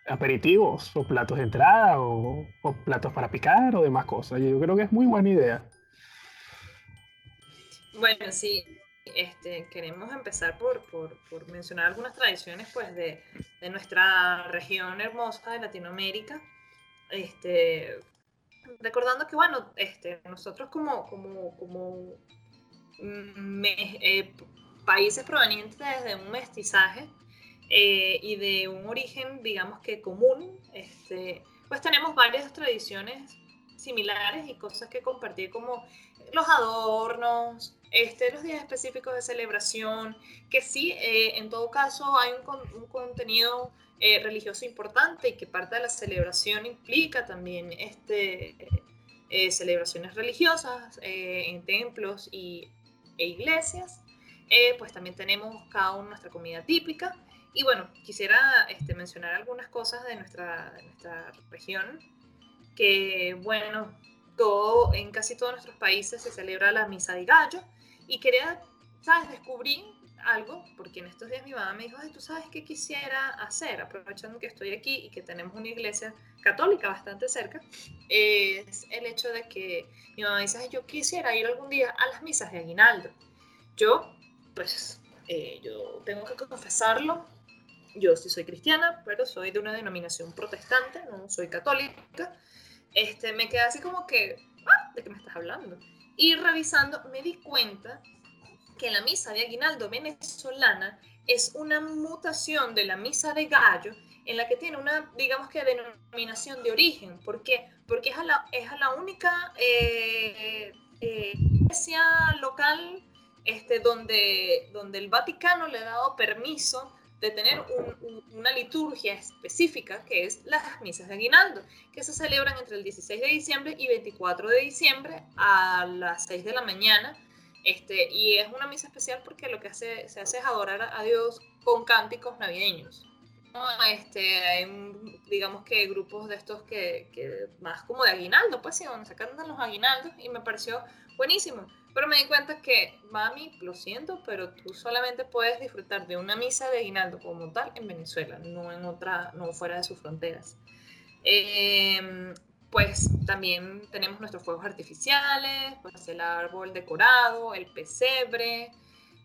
aperitivos o platos de entrada o, o platos para picar o demás cosas. Yo creo que es muy buena idea.
Bueno, sí, este, queremos empezar por, por, por, mencionar algunas tradiciones pues, de, de, nuestra región hermosa de Latinoamérica. Este, recordando que, bueno, este, nosotros como, como, como eh, países provenientes de un mestizaje eh, y de un origen, digamos que común, este, pues tenemos varias tradiciones similares y cosas que compartir como los adornos, este, los días específicos de celebración, que sí, eh, en todo caso hay un, contenido eh, religioso importante y que parte de la celebración implica también este, eh, celebraciones religiosas en templos y, e iglesias. pues también tenemos cada uno nuestra comida típica. Y bueno, quisiera este, mencionar algunas cosas de nuestra, de nuestra región, que bueno, todo, en casi todos nuestros países se celebra la misa de gallo, y quería, ¿sabes? Descubrí algo, porque en estos días mi mamá me dijo, Ay, ¿tú sabes qué quisiera hacer? Aprovechando que estoy aquí y que tenemos una iglesia católica bastante cerca, es el hecho de que mi mamá dice, Ay, yo quisiera ir algún día a las misas de aguinaldo. Yo, pues, eh, yo tengo que confesarlo, yo sí soy cristiana, pero soy de una denominación protestante, no soy católica. Este, me quedé así como que, ah, ¿de qué me estás hablando? Y revisando me di cuenta que la misa de aguinaldo venezolana es una mutación de la misa de gallo en la que tiene una, digamos que, denominación de origen. ¿Por qué? Porque es a la, es a la única eh, eh, iglesia local este, donde, donde el Vaticano le ha dado permiso de tener una liturgia específica que es las misas de aguinaldo, que se celebran entre el 16 de diciembre y 24 de diciembre a las 6 de la mañana. Este, y es una misa especial porque lo que hace, se hace es adorar a Dios con cánticos navideños. Este, hay, digamos que grupos de estos que, que, más como de aguinaldo, pues sí, donde se cantan los aguinaldos y me pareció buenísimo. Pero me di cuenta que, mami, lo siento, pero tú solamente puedes disfrutar de una misa de aguinaldo como tal en Venezuela, no en otra, no fuera de sus fronteras. Em, pues también tenemos nuestros fuegos artificiales, pues el árbol decorado, el pesebre.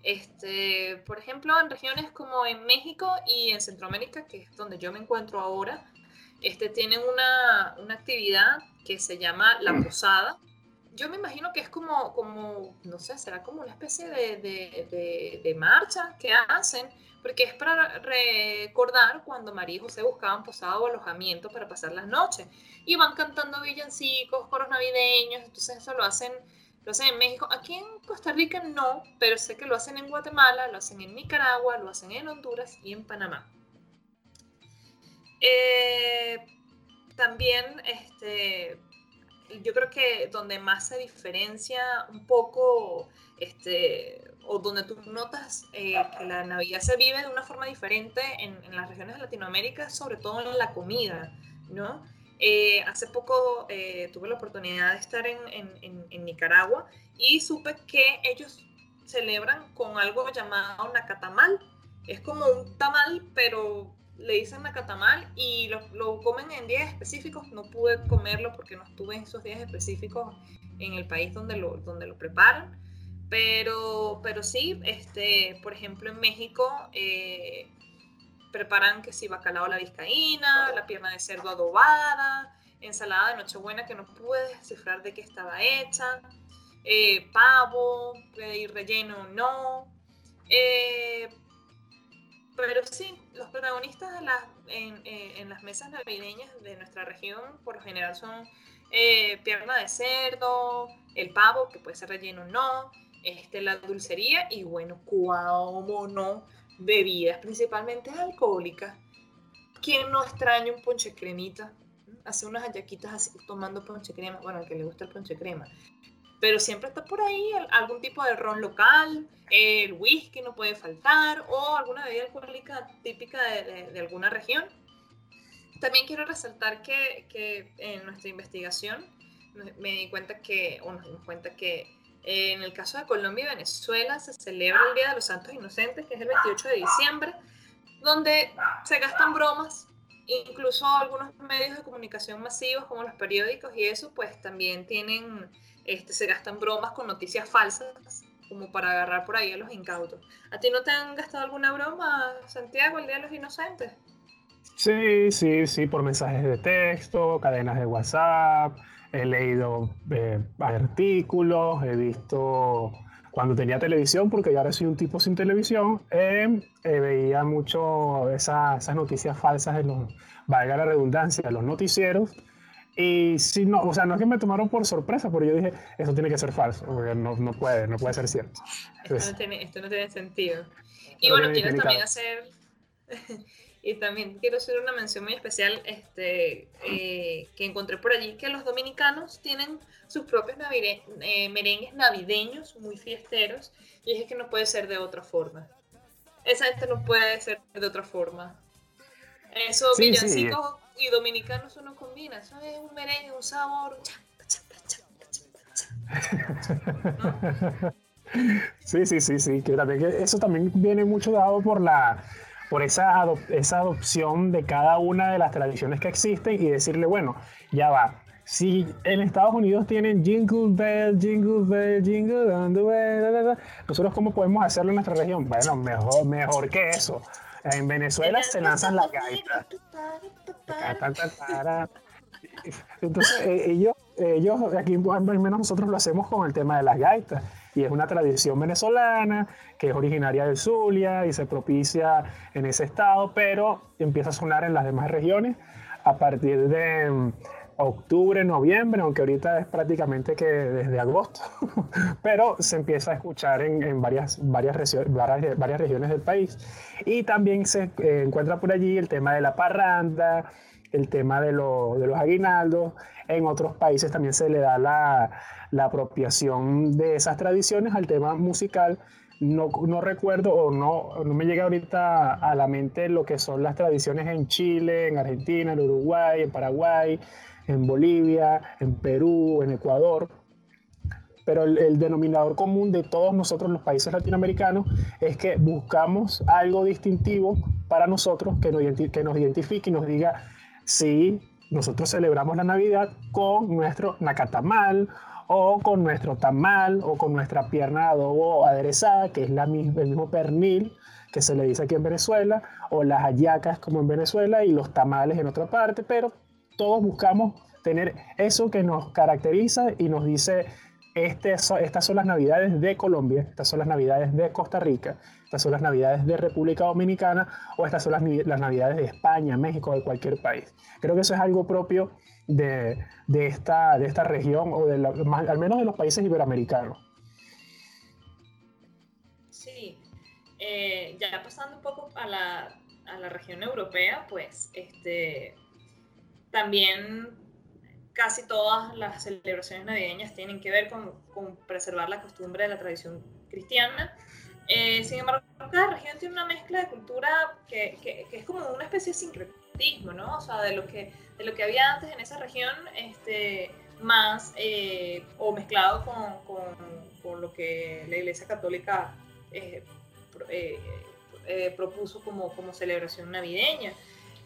Este, por ejemplo, en regiones como en México y en Centroamérica, que es donde yo me encuentro ahora, este, tienen una, una actividad que se llama la posada, yo me imagino que es como, como no sé, será como una especie de, de, de, marcha que hacen, porque es para recordar cuando María y José buscaban posada o alojamiento para pasar las noches. Y van cantando villancicos, coros navideños, entonces eso lo hacen, lo hacen en México. Aquí en Costa Rica no, pero sé que lo hacen en Guatemala, lo hacen en Nicaragua, lo hacen en Honduras y en Panamá. Eh, también, este, yo creo que donde más se diferencia un poco, este, o donde tú notas eh, que la Navidad se vive de una forma diferente en, las regiones de Latinoamérica, sobre todo en la comida, ¿no? Eh, hace poco eh, tuve la oportunidad de estar en, en, en, Nicaragua y supe que ellos celebran con algo llamado nacatamal. Es como un tamal, pero le dicen nacatamal y lo, lo, comen en días específicos. No pude comerlo porque no estuve en esos días específicos en el país donde lo, donde lo preparan. Pero, pero sí, este, por ejemplo, en México eh, preparan que si bacalao la vizcaína, la pierna de cerdo adobada, ensalada de Nochebuena que no pude descifrar de qué estaba hecha, eh, pavo, y relleno no. Eh, pero sí, los protagonistas eh, en, las mesas navideñas de nuestra región por lo general son eh, pierna de cerdo, el pavo, que puede ser relleno o no, este, la dulcería y bueno, cómo no, bebidas, principalmente alcohólicas. ¿Quién no extraña un ponche cremita? Hace unas hallaquitas así tomando ponche crema, bueno, al que le gusta el ponche crema pero siempre está por ahí algún tipo de ron local, el whisky no puede faltar o alguna bebida alcohólica típica de, alguna región. También quiero resaltar que, que, en nuestra investigación me di cuenta que, o nos dimos cuenta que eh, en el caso de Colombia y Venezuela se celebra el Día de los Santos Inocentes, que es el 28 de diciembre, donde se gastan bromas, incluso algunos medios de comunicación masivos como los periódicos y eso, pues también tienen este, se gastan bromas con noticias falsas como para agarrar por ahí a los incautos. ¿A ti no te han gastado alguna broma, Santiago, el Día de los Inocentes?
Sí, sí, sí, por mensajes de texto, cadenas de WhatsApp, he leído eh, artículos, he visto cuando tenía televisión, porque ya ahora soy un tipo sin televisión, eh, eh, veía mucho esas noticias falsas de los, valga la redundancia, de los noticieros, y si no, o sea, no es que me tomaron por sorpresa, pero yo dije, eso tiene que ser falso, porque no, no puede, no puede ser cierto.
esto, no tiene, esto no tiene sentido. Y bueno, quiero también hacer, y también quiero hacer una mención muy especial este, eh, que encontré por allí, que los dominicanos tienen sus propios eh, merengues navideños muy fiesteros, y es que no puede ser de otra forma. Esa gente no puede ser de otra forma. Eso, sí, villancicos y dominicanos uno combina, eso es un merengue, un sabor,
Sí, sí, sí, sí, que eso también viene mucho dado por la por esa, esa adopción de cada una de las tradiciones que existen y decirle, bueno, ya va, si en Estados Unidos tienen Jingle Bell, Jingle Bell, Jingle Bell, nosotros cómo podemos hacerlo en nuestra región? Bueno, mejor, mejor que eso. En Venezuela se lanzan las gaitas. Entonces, eh, ellos, ellos, aquí al menos nosotros lo hacemos con el tema de las gaitas. Y es una tradición venezolana que es originaria del Zulia y se propicia en ese estado, pero empieza a sonar en las demás regiones a partir de, octubre, noviembre, aunque ahorita es prácticamente que desde agosto, pero se empieza a escuchar en, varias, varias, varias, regiones del país. Y también se eh, encuentra por allí el tema de la parranda, el tema de, de, los aguinaldos. En otros países también se le da la, la apropiación de esas tradiciones al tema musical. No, no, recuerdo o no, no me llega ahorita a la mente lo que son las tradiciones en Chile, en Argentina, en Uruguay, en Paraguay, en Bolivia, en Perú, en Ecuador. Pero el, denominador común de todos nosotros los países latinoamericanos es que buscamos algo distintivo para nosotros que nos, que nos identifique y nos diga si nosotros celebramos la Navidad con nuestro nacatamal o con nuestro tamal o con nuestra pierna de adobo aderezada, que es la, el mismo pernil que se le dice aquí en Venezuela, o las hallacas como en Venezuela y los tamales en otra parte, pero todos buscamos tener eso que nos caracteriza y nos dice, este, estas son las navidades de Colombia, estas son las navidades de Costa Rica, estas son las navidades de República Dominicana o estas son las, navidades de España, México, de cualquier país. Creo que eso es algo propio de, de esta, de esta región o de al menos de los países iberoamericanos.
Sí, eh, ya pasando un poco a la, a la región europea, pues este, también casi todas las celebraciones navideñas tienen que ver con, con preservar la costumbre de la tradición cristiana. Eh, sin embargo, cada región tiene una mezcla de cultura que, que, es como una especie de sincretismo, ¿no? O sea, de lo que, de lo que había antes en esa región, este, más eh, o mezclado con, con, con, lo que la Iglesia Católica eh, propuso como, como celebración navideña.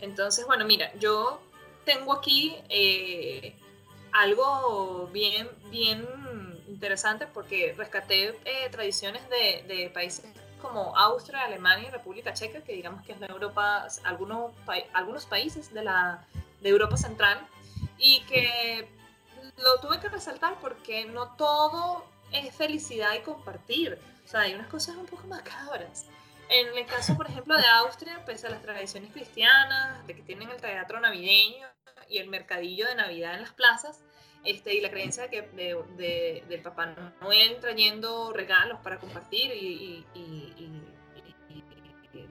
Entonces, bueno, mira, yo tengo aquí eh, algo bien, bien interesante porque rescaté eh, tradiciones de, países como Austria, Alemania República Checa, que digamos que es la Europa, algunos, algunos países de, la, de Europa Central, y que lo tuve que resaltar porque no todo es felicidad y compartir. O sea, hay unas cosas un poco macabras. En el caso, por ejemplo, de Austria, pese a las tradiciones cristianas, de que tienen el teatro navideño y el mercadillo de Navidad en las plazas, este, y la creencia de que, de, del Papá Noel trayendo regalos para compartir y,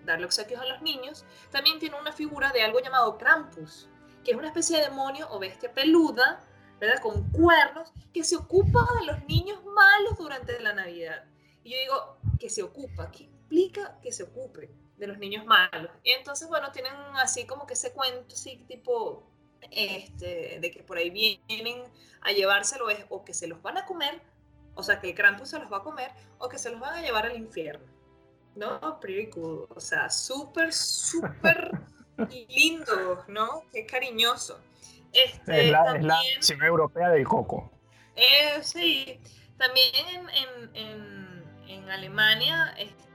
darle obsequios a los niños, también tiene una figura de algo llamado Krampus, que es una especie de demonio o bestia peluda, ¿verdad? Con cuernos, que se ocupa de los niños malos durante la Navidad. Y yo digo, que se ocupa, ¿qué implica que se ocupe de los niños malos? Y entonces, bueno, tienen así como que ese cuento, así tipo, este, de que por ahí vienen a llevárselo es o que se los van a comer, o sea, que el Krampus se los va a comer, o que se los van a llevar al infierno. ¿No? Pretty cool. O sea, súper, súper lindo, ¿no? Qué cariñoso.
Este, es, la, también, europea del coco.
Eh, sí, también en, en, en, Alemania este,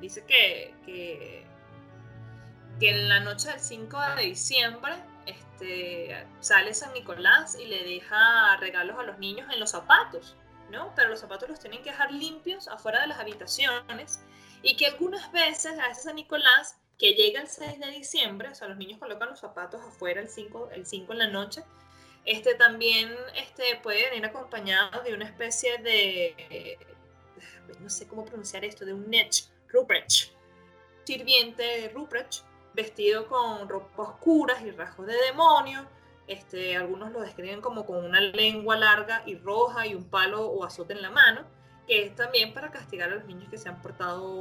dice que, que, que en la noche del 5 de diciembre este, sale San Nicolás y le deja regalos a los niños en los zapatos, ¿no? Pero los zapatos los tienen que dejar limpios afuera de las habitaciones y que algunas veces a ese San Nicolás que llega el 6 de diciembre, o sea, los niños colocan los zapatos afuera el 5, el 5 en la noche, este también este, puede venir acompañado de una especie de, no sé cómo pronunciar esto, de un Nech, Ruprecht, sirviente de Ruprecht, vestido con ropas oscuras y rasgos de demonio. Este, algunos lo describen como con una lengua larga y roja y un palo o azote en la mano, que es también para castigar a los niños que se han portado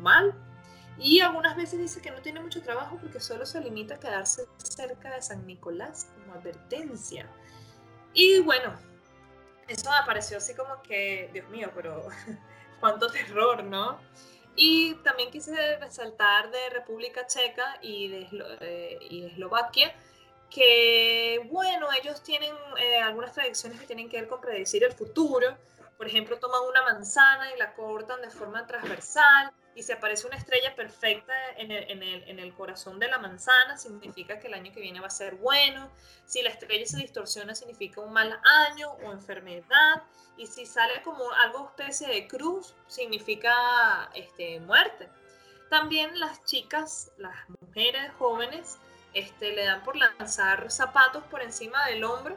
mal. Y algunas veces dice que no tiene mucho trabajo porque solo se limita a quedarse cerca de San Nicolás como advertencia. Y bueno, eso me pareció así como que, Dios mío, pero cuánto terror, ¿no? Y también quise resaltar de República Checa y de, eh, y Eslovaquia que, bueno, ellos tienen eh, algunas tradiciones que tienen que ver con predecir el futuro. Por ejemplo, toman una manzana y la cortan de forma transversal y se aparece una estrella perfecta en el, corazón de la manzana, significa que el año que viene va a ser bueno. Si la estrella se distorsiona, significa un mal año o enfermedad. Y si sale como algo especie de cruz, significa este, muerte. También las chicas, las mujeres jóvenes, este, le dan por lanzar zapatos por encima del hombro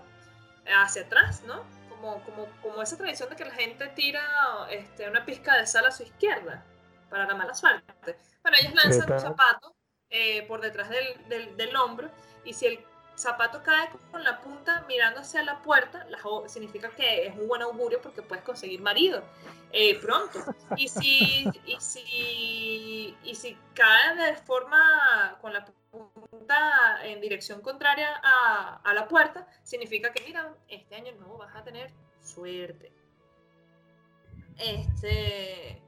hacia atrás, ¿no? Como, como, como esa tradición de que la gente tira este, una pizca de sal a su izquierda para la mala suerte. Bueno, ellos lanzan un zapato eh, por detrás del, del, del, hombro y si el zapato cae con la punta mirando hacia la puerta, significa que es un buen augurio porque puedes conseguir marido eh, pronto. Y si, y, si, y si cae de forma con la punta en dirección contraria a, a la puerta, significa que, mira, este año no vas a tener suerte. Este,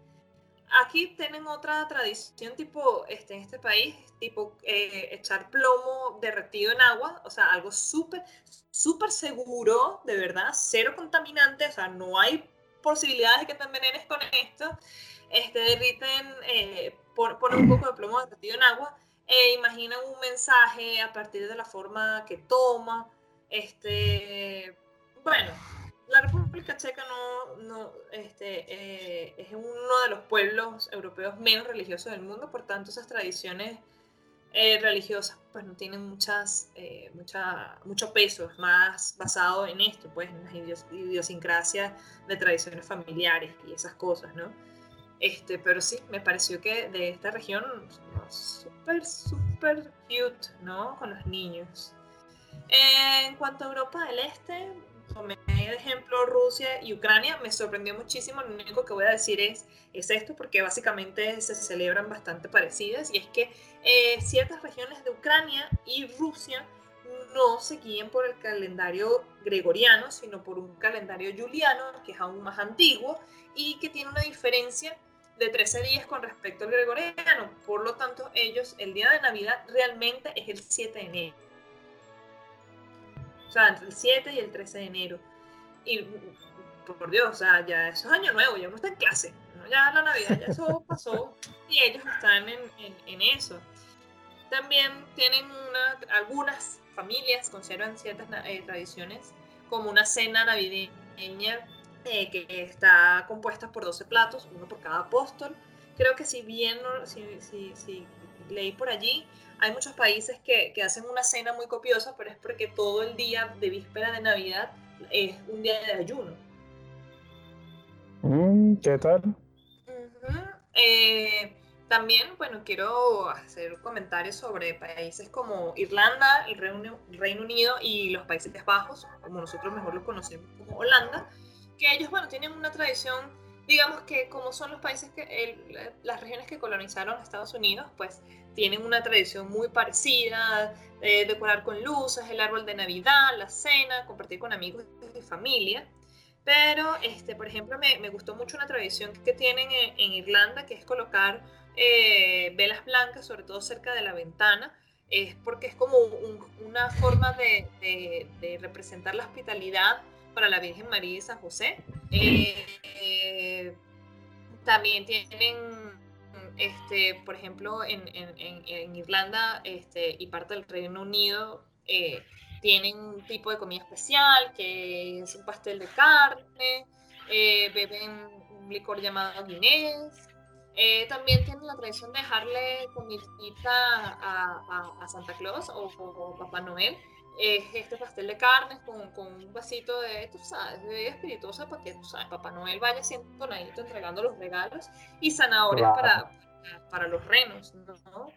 aquí tienen otra tradición tipo, este, en este país, tipo eh, echar plomo derretido en agua, o sea, algo súper, súper seguro, de verdad, cero contaminante, o sea, no hay posibilidades de que te envenenes con esto. Este, derriten, eh, ponen un poco de plomo derretido en agua, e imaginan un mensaje a partir de la forma que toma. Este, bueno, la República Checa no, no este, eh, es uno de los pueblos europeos menos religiosos del mundo, por tanto esas tradiciones eh, religiosas pues no tienen muchas, eh, mucha, mucho peso, es más basado en esto, pues en las idiosincrasias de tradiciones familiares y esas cosas, ¿no? Este, pero sí, me pareció que de esta región súper, súper cute, ¿no? Con los niños. en cuanto a Europa del Este, tomé de ejemplo Rusia y Ucrania, me sorprendió muchísimo. Lo único que voy a decir es, es esto, porque básicamente se celebran bastante parecidas, y es que eh, ciertas regiones de Ucrania y Rusia no se guían por el calendario gregoriano, sino por un calendario juliano, que es aún más antiguo y que tiene una diferencia de 13 días con respecto al gregoriano. Por lo tanto, ellos, el día de Navidad realmente es el 7 de enero. O sea, entre el 7 y el 13 de enero. Y por Dios, o sea, ya eso es año nuevo, ya uno está en clase, ya la Navidad, ya eso pasó y ellos están en, en, eso. También tienen una, algunas familias conservan ciertas eh, tradiciones, como una cena navideña eh, que está compuesta por 12 platos, uno por cada apóstol. Creo que si bien, si, si, si leí por allí, hay muchos países que, que, hacen una cena muy copiosa, pero es porque todo el día de víspera de Navidad es un día de ayuno.
Mm, ¿Qué tal?
Eh, también, bueno, quiero hacer comentarios sobre países como Irlanda, el Reino, Reino Unido y los Países Bajos, como nosotros mejor los conocemos como Holanda, que ellos, bueno, tienen una tradición digamos que como son los países que las regiones que colonizaron Estados Unidos, pues tienen una tradición muy parecida, eh, decorar con luces, el árbol de Navidad, la cena, compartir con amigos y familia. Pero, este, por ejemplo, me, me gustó mucho una tradición que tienen en, Irlanda, que es colocar eh, velas blancas, sobre todo cerca de la ventana, es porque es como una forma de representar la hospitalidad para la Virgen María y San José. Eh, también tienen, este, por ejemplo, en, en, Irlanda este, y parte del Reino Unido, eh, tienen un tipo de comida especial que es un pastel de carne, eh, beben un licor llamado Guinness. también tienen la tradición de dejarle comidita a, a, Santa Claus o, o Papá Noel es este pastel de carne con, con, un vasito de, tú sabes, de bebida espirituosa para que, tú sabes, Papá Noel vaya siendo tonadito entregando los regalos y zanahorias para, para, los renos, ¿no?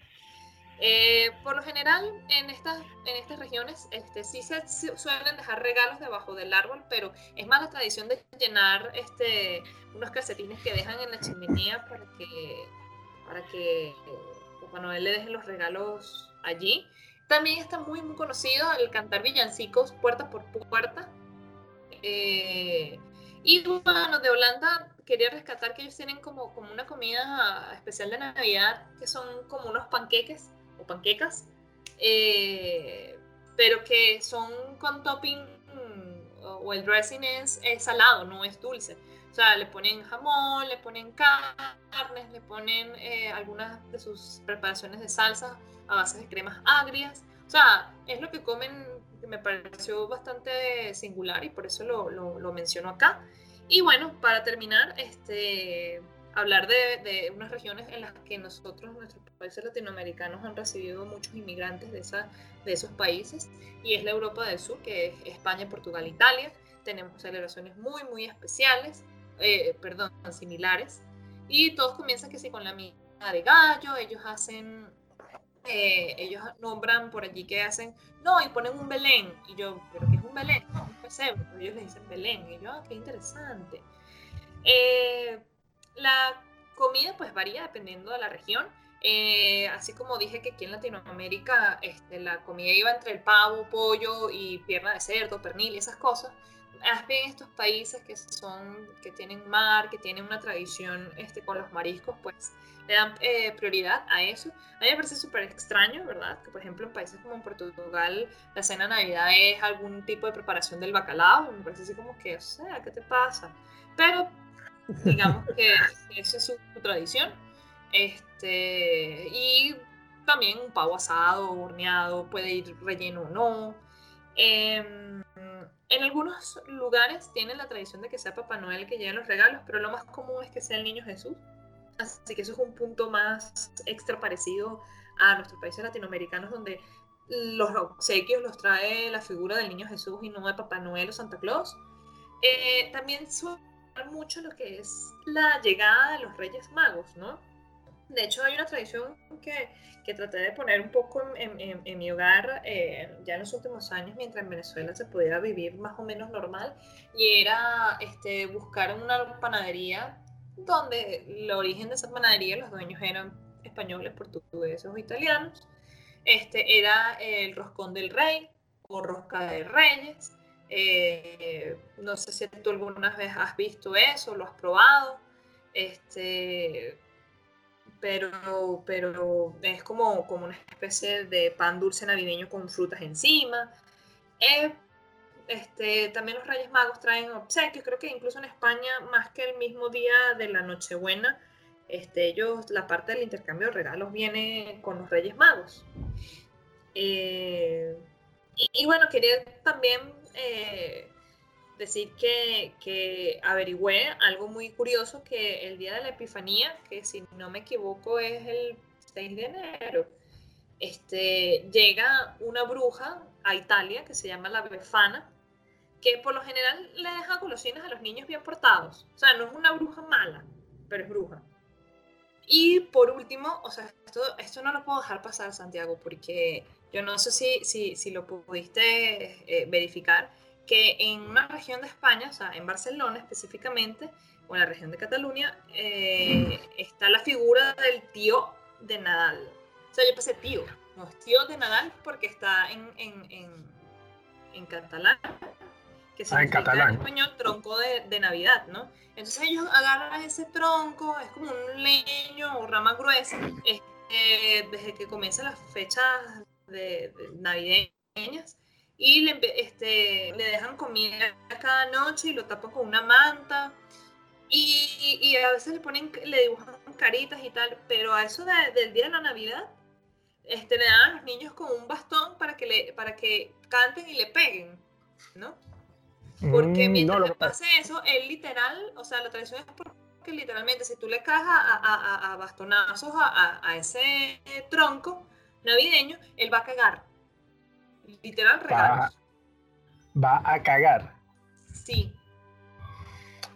Eh, por lo general, en estas, en estas regiones este, sí se suelen dejar regalos debajo del árbol, pero es más la tradición de llenar este, unos calcetines que dejan en la chimenea para que, para que Papá Noel le deje los regalos allí. También está muy, muy conocido el cantar villancicos puerta por puerta. Eh, y bueno, de Holanda quería rescatar que ellos tienen como, como una comida especial de Navidad, que son como unos panqueques o panquecas, eh, pero que son con topping o el dressing es, salado, no es dulce. O sea, le ponen jamón, le ponen carnes, le ponen eh, algunas de sus preparaciones de salsa a base de cremas agrias. O sea, es lo que comen que me pareció bastante singular y por eso lo, lo, menciono acá. Y bueno, para terminar, este, hablar de, unas regiones en las que nosotros, nuestros países latinoamericanos, han recibido muchos inmigrantes de, esa, de esos países, y es la Europa del Sur, que es España, Portugal, Italia. Tenemos celebraciones muy, muy especiales, eh, perdón, similares, y todos comienzan que sí con la misma de gallo, ellos hacen, eh, ellos nombran por allí que hacen, no, y ponen un Belén, y yo, ¿pero qué es un Belén? No, un pesebre, pero ellos le dicen Belén, y yo, ah, qué interesante. Eh, la comida pues varía dependiendo de la región. Eh, así como dije que aquí en Latinoamérica este, la comida iba entre el pavo, pollo y pierna de cerdo, pernil y esas cosas. Más bien estos países que son, que tienen mar, que tienen una tradición este, con los mariscos, pues le dan eh, prioridad a eso. A mí me parece súper extraño, ¿verdad? Que por ejemplo en países como en Portugal la cena de Navidad es algún tipo de preparación del bacalao. Me parece así como que, o sea, ¿qué te pasa? Pero digamos que esa es su, tradición. Este, y también un pavo asado, horneado, puede ir relleno o no. Em, en algunos lugares tienen la tradición de que sea Papá Noel que lleve los regalos, pero lo más común es que sea el niño Jesús. Así que eso es un punto más extra parecido a nuestros países latinoamericanos donde los obsequios los trae la figura del niño Jesús y no de Papá Noel o Santa Claus. Eh, también suele mucho lo que es la llegada de los Reyes Magos, ¿no? De hecho, hay una tradición que, que traté de poner un poco en, mi hogar eh, ya en los últimos años, mientras en Venezuela se pudiera vivir más o menos normal, y era este, buscar una panadería donde el origen de esa panadería, los dueños eran españoles, portugueses o italianos. Este era el roscón del rey o rosca de reyes. Eh, no sé si tú alguna vez has visto eso, lo has probado. Este, pero, pero es como, como una especie de pan dulce navideño con frutas encima. Este, también los Reyes Magos traen obsequios, creo que incluso en España, más que el mismo día de la Nochebuena, este, ellos, la parte del intercambio de regalos viene con los Reyes Magos. Eh, y, bueno, quería también eh, decir que, averigüé algo muy curioso, que el día de la Epifanía, que si no me equivoco es el 6 de enero, este, llega una bruja a Italia que se llama la Befana, que por lo general le deja golosinas a los niños bien portados. O sea, no es una bruja mala, pero es bruja. Y por último, o sea, esto, no lo puedo dejar pasar, Santiago, porque yo no sé si, si, si lo pudiste eh, verificar, que en una región de España, o sea, en Barcelona específicamente, o en la región de Cataluña, eh, está la figura del tío de Nadal. O sea, yo pensé tío, no es tío de Nadal porque está en, en, en, en catalán, que
ah, en catalán.
en español tronco de, de, Navidad, ¿no? Entonces ellos agarran ese tronco, es como un leño o rama gruesa, este, desde que comienzan las fechas de, navideñas y le, este, le dejan comida cada noche y lo tapan con una manta. Y, y, a veces le ponen, le dibujan caritas y tal, pero a eso del día de la Navidad, este, le dan a los niños con un bastón para que, le, para que canten y le peguen, ¿no? Porque mm, mientras no, pase eso, él literal, o sea, la tradición es porque literalmente si tú le caes a, a, a bastonazos a, ese tronco, navideño, él va a cagar. Literal regalos.
Va, a cagar.
Sí.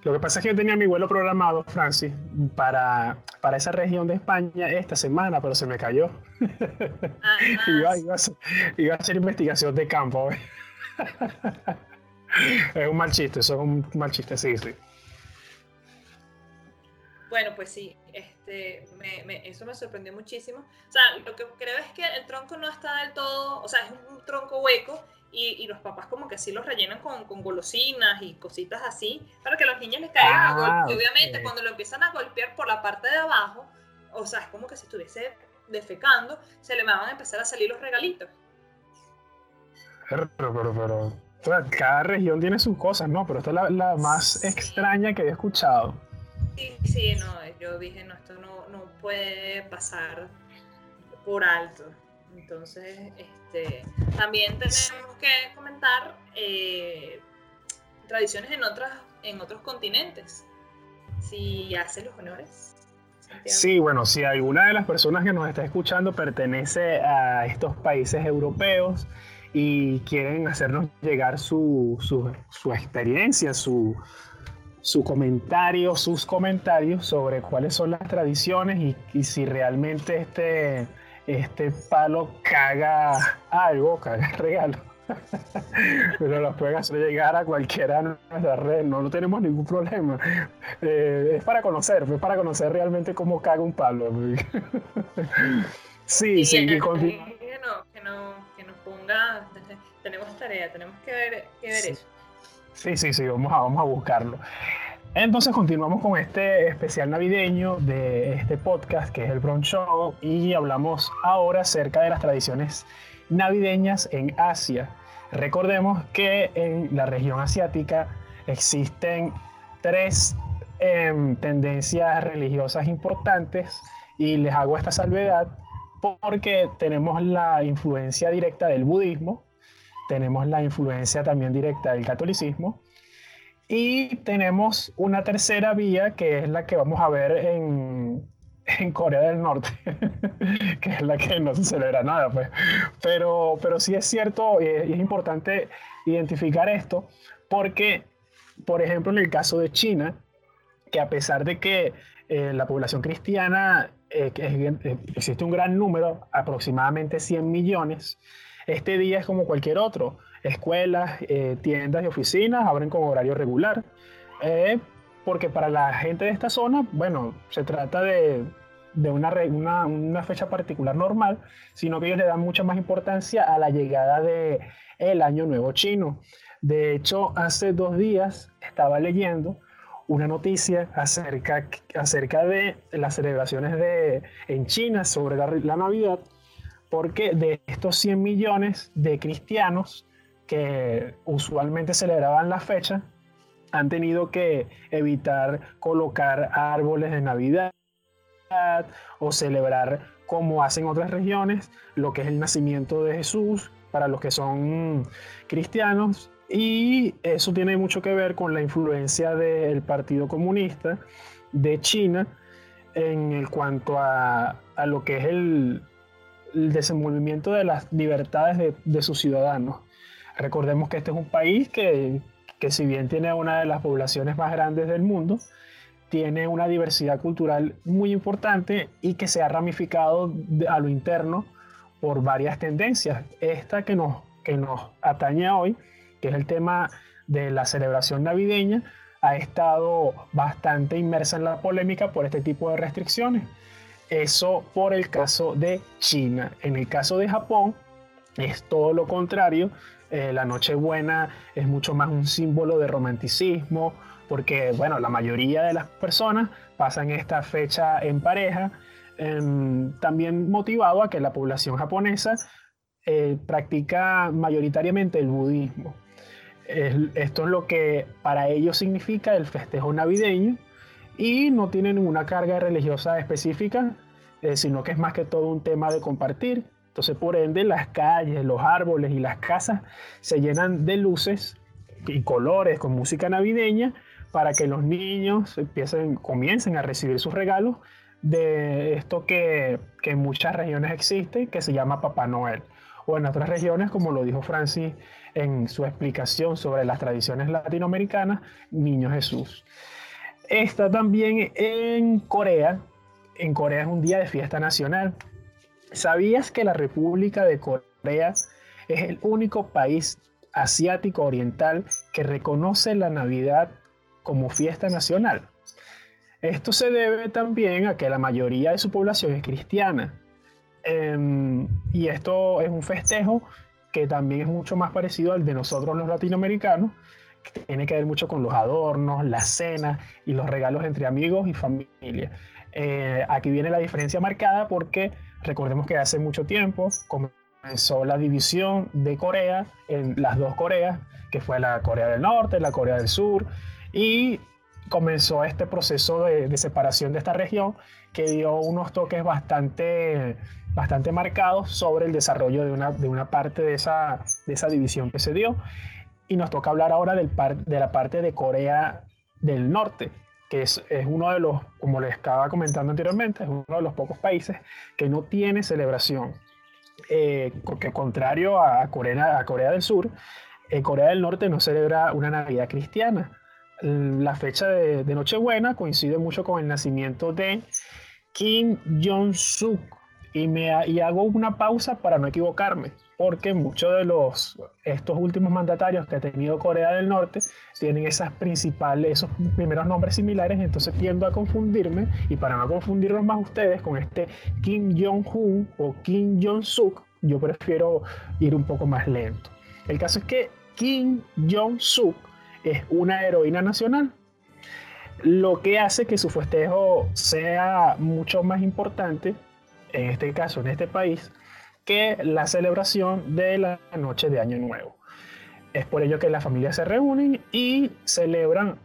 Lo que pasa es que yo tenía mi vuelo programado, Francis, para, para esa región de España esta semana, pero se me cayó. iba, iba, a hacer, iba, a hacer, investigación de campo. es un mal chiste, eso es un mal chiste, sí, sí.
Bueno, pues sí, este, eso me sorprendió muchísimo. O sea, lo que creo es que el tronco no está del todo, o sea, es un tronco hueco y, los papás como que sí los rellenan con, golosinas y cositas así para que los niños les caigan a ah, golpe. Y obviamente cuando lo empiezan a golpear por la parte de abajo, o sea, es como que si estuviese defecando, se le van a empezar a salir los regalitos.
Pero, pero, pero, cada región tiene sus cosas, ¿no? Pero esta es la, más extraña que he escuchado.
Sí, sí, no, yo dije, no, esto no, no puede pasar por alto. Entonces, este, también tenemos que comentar eh, tradiciones en, otras, en otros continentes. si hace los honores.
Sí, bueno, si alguna de las personas que nos está escuchando pertenece a estos países europeos y quieren hacernos llegar su, su, experiencia, su, su comentario, sus comentarios sobre cuáles son las tradiciones y, y si realmente este, este palo caga algo, caga regalo pero los pueden hacer llegar a cualquiera de nuestras redes, no, no tenemos ningún problema. Eh, es para conocer, es para conocer realmente cómo caga un palo.
sí, sí, que, no, que, no, que, nos ponga, tenemos tarea, tenemos que ver, que ver eso.
Sí, sí, sí, vamos a, vamos a buscarlo. Entonces continuamos con este especial navideño de este podcast que es el Bron Show y hablamos ahora acerca de las tradiciones navideñas en Asia. Recordemos que en la región asiática existen tres em, tendencias religiosas importantes y les hago esta salvedad porque tenemos la influencia directa del budismo, tenemos la influencia también directa del catolicismo y tenemos una tercera vía que es la que vamos a ver en, en Corea del Norte, que es la que no se celebra nada, pues. Pero, pero sí es cierto y es, importante identificar esto, porque, por ejemplo, en el caso de China, que a pesar de que eh, la población cristiana eh, eh, existe un gran número, aproximadamente 100 millones, este día es como cualquier otro. Escuelas, tiendas y oficinas abren con horario regular porque para la gente de esta zona, bueno, se trata de, una, una, fecha particular normal, sino que ellos le dan mucha más importancia a la llegada el Año Nuevo Chino. De hecho, hace dos días estaba leyendo una noticia acerca, acerca de las celebraciones de, en China sobre la, la Navidad, porque de estos 100 millones de cristianos que usualmente celebraban la fecha, han tenido que evitar colocar árboles de Navidad o celebrar como hacen otras regiones lo que es el nacimiento de Jesús para los que son cristianos y eso tiene mucho que ver con la influencia del Partido Comunista de China en cuanto a, lo que es el, desenvolvimiento de las libertades de, de sus ciudadanos. Recordemos que este es un país que que si bien tiene una de las poblaciones más grandes del mundo, tiene una diversidad cultural muy importante y que se ha ramificado a lo interno por varias tendencias. Esta que nos, que nos atañe hoy, que es el tema de la celebración navideña, ha estado bastante inmersa en la polémica por este tipo de restricciones. Eso por el caso de China. En el caso de Japón es todo lo contrario. Eh, la Nochebuena es mucho más un símbolo de romanticismo, porque bueno, la mayoría de las personas pasan esta fecha en pareja, em, también motivado a que la población japonesa eh, practica mayoritariamente el budismo. Esto es lo que para ellos significa el festejo navideño y no tiene ninguna carga religiosa específica, eh, sino que es más que todo un tema de compartir entonces, por ende, las calles, los árboles y las casas se llenan de luces y colores con música navideña para que los niños empiecen, comiencen a recibir sus regalos de esto que, que en muchas regiones existe, que se llama Papá Noel. O en otras regiones, como lo dijo Francis en su explicación sobre las tradiciones latinoamericanas, Niño Jesús. Está también en Corea. En Corea es un día de fiesta nacional ¿Sabías que la República de Corea es el único país asiático oriental que reconoce la Navidad como fiesta nacional? Esto se debe también a que la mayoría de su población es cristiana. Em, y esto es un festejo que también es mucho más parecido al de nosotros los latinoamericanos, que tiene que ver mucho con los adornos, las cenas y los regalos entre amigos y familia. Eh, aquí viene la diferencia marcada porque Recordemos que hace mucho tiempo comenzó la división de Corea en las dos Coreas, que fue la Corea del Norte, la Corea del Sur, y comenzó este proceso de, separación de esta región que dio unos toques bastante, bastante marcados sobre el desarrollo de una, de una parte de esa, de esa división que se dio. Y nos toca hablar ahora del de la parte de Corea del Norte, que es, uno de los, como les estaba comentando anteriormente, es uno de los pocos países que no tiene celebración. Eh, que contrario a Corea, a Corea del Sur, eh, Corea del Norte no celebra una Navidad cristiana. La fecha de, de Nochebuena coincide mucho con el nacimiento de Kim Jong-suk. Y, me, y hago una pausa para no equivocarme porque muchos de los estos últimos mandatarios que ha tenido Corea del Norte tienen esas principales, esos primeros nombres similares, entonces tiendo a confundirme y para no confundirlos más ustedes con este Kim Jong-un o Kim Jong-suk, yo prefiero ir un poco más lento. El caso es que Kim Jong-suk es una heroína nacional, lo que hace que su festejo sea mucho más importante, en este caso, en este país, que la celebración de la noche de Año Nuevo. Es por ello que las familias se reúnen y celebran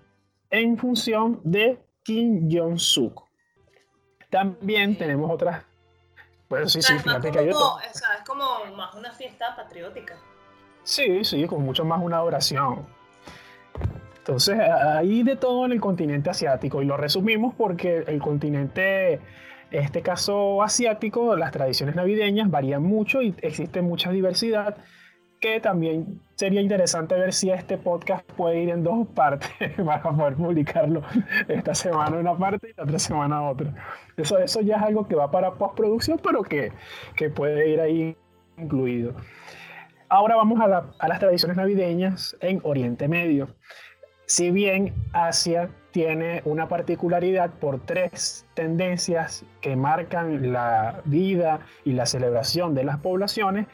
en función de Kim Jong-suk. También tenemos otras.
Bueno, sí, sí, fíjate que hay otro. es como más una fiesta patriótica.
Sí, sí, con mucho más una oración. Entonces, hay de todo en el continente asiático y lo resumimos porque el continente en este caso asiático, las tradiciones navideñas varían mucho y existe mucha diversidad que también sería interesante ver si este podcast puede ir en dos partes para poder publicarlo esta semana una parte y la otra semana otra. Eso, eso ya es algo que va para postproducción, pero que, que puede ir ahí incluido. Ahora vamos a, a las tradiciones navideñas en Oriente Medio. Si bien Asia tiene una particularidad por tres tendencias que marcan la vida y la celebración de las poblaciones,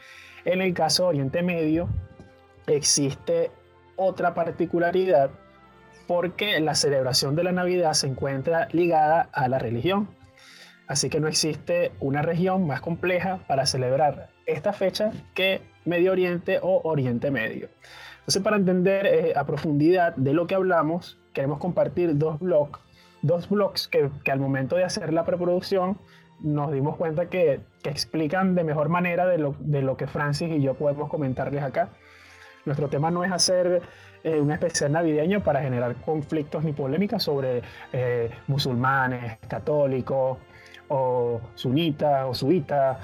en el caso de Oriente Medio existe otra particularidad porque la celebración de la Navidad se encuentra ligada a la religión. Así que no existe una región más compleja para celebrar esta fecha que Medio Oriente o Oriente Medio. Entonces, para entender eh, a profundidad de lo que hablamos, queremos compartir dos blogs, dos blogs que, que, al momento de hacer la preproducción nos dimos cuenta que, que explican de mejor manera de lo, de lo, que Francis y yo podemos comentarles acá. Nuestro tema no es hacer eh, un especial navideño para generar conflictos ni polémicas sobre eh, musulmanes, católicos o sunitas o suitas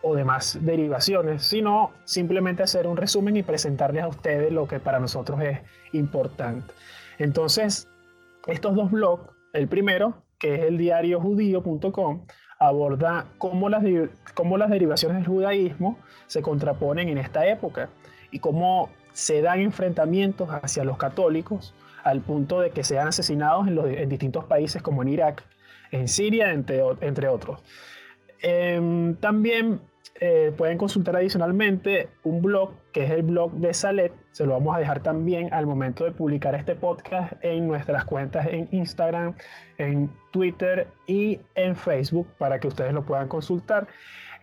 o demás derivaciones, sino simplemente hacer un resumen y presentarles a ustedes lo que para nosotros es importante. Entonces, estos dos blogs, el primero, que es el diario judío.com, aborda cómo las, cómo las derivaciones del judaísmo se contraponen en esta época y cómo se dan enfrentamientos hacia los católicos al punto de que sean asesinados en, los, en distintos países como en Irak, en Siria, entre, entre otros. Em, también eh, pueden consultar adicionalmente un blog que es el blog de Salet. Se lo vamos a dejar también al momento de publicar este podcast en nuestras cuentas en Instagram, en Twitter y en Facebook para que ustedes lo puedan consultar.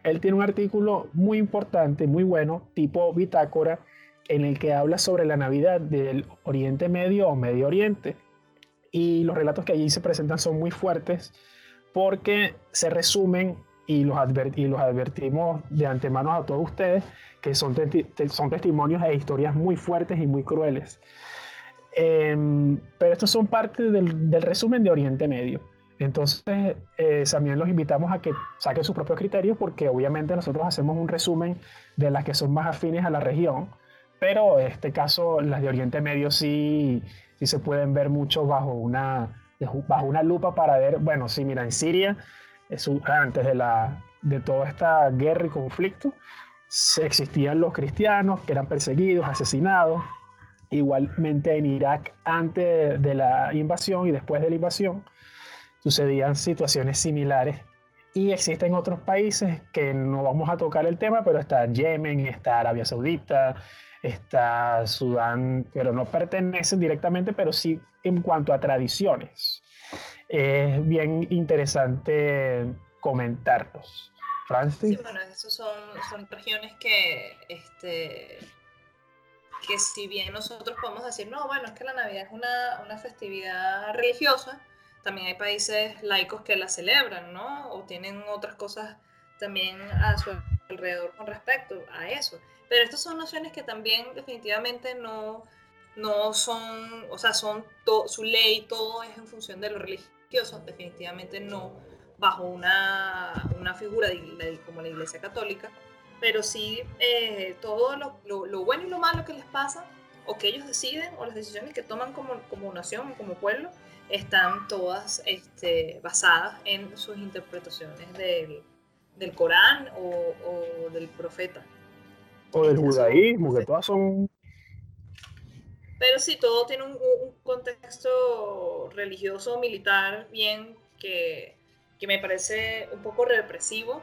Él tiene un artículo muy importante, muy bueno, tipo bitácora, en el que habla sobre la Navidad del Oriente Medio o Medio Oriente. Y los relatos que allí se presentan son muy fuertes porque se resumen y los, los advertimos de antemano a todos ustedes que son, son testimonios e historias muy fuertes y muy crueles. Em, pero estos son parte del, resumen de Oriente Medio. Entonces, eh, también los invitamos a que saquen sus propios criterios porque obviamente nosotros hacemos un resumen de las que son más afines a la región, pero en este caso las de Oriente Medio sí, sí se pueden ver mucho bajo una, bajo una lupa para ver, bueno, sí, mira, en Siria antes de, la, de toda esta guerra y conflicto, existían los cristianos que eran perseguidos, asesinados. Igualmente en Irak, antes de la invasión y después de la invasión, sucedían situaciones similares. Y existen otros países que no vamos a tocar el tema, pero está Yemen, está Arabia Saudita, está Sudán, pero no pertenecen directamente, pero sí en cuanto a tradiciones es bien interesante comentarlos.
Francis. Sí, bueno, esas son, son regiones que, este, que si bien nosotros podemos decir, no, bueno, es que la Navidad es una, una festividad religiosa, también hay países laicos que la celebran, ¿no? O tienen otras cosas también a su alrededor con respecto a eso. Pero estas son nociones que también definitivamente no, no son, o sea, son su ley, todo es en función de lo religioso, definitivamente no bajo una, una figura como la Iglesia Católica, pero sí eh, todo lo, lo, bueno y lo malo que les pasa, o que ellos deciden, o las decisiones que toman como, como nación, como pueblo, están todas este, basadas en sus interpretaciones del, del Corán o, o, del profeta.
O del judaísmo, que todas son
pero sí, todo tiene un, contexto religioso, militar, bien, que, que, me parece un poco represivo,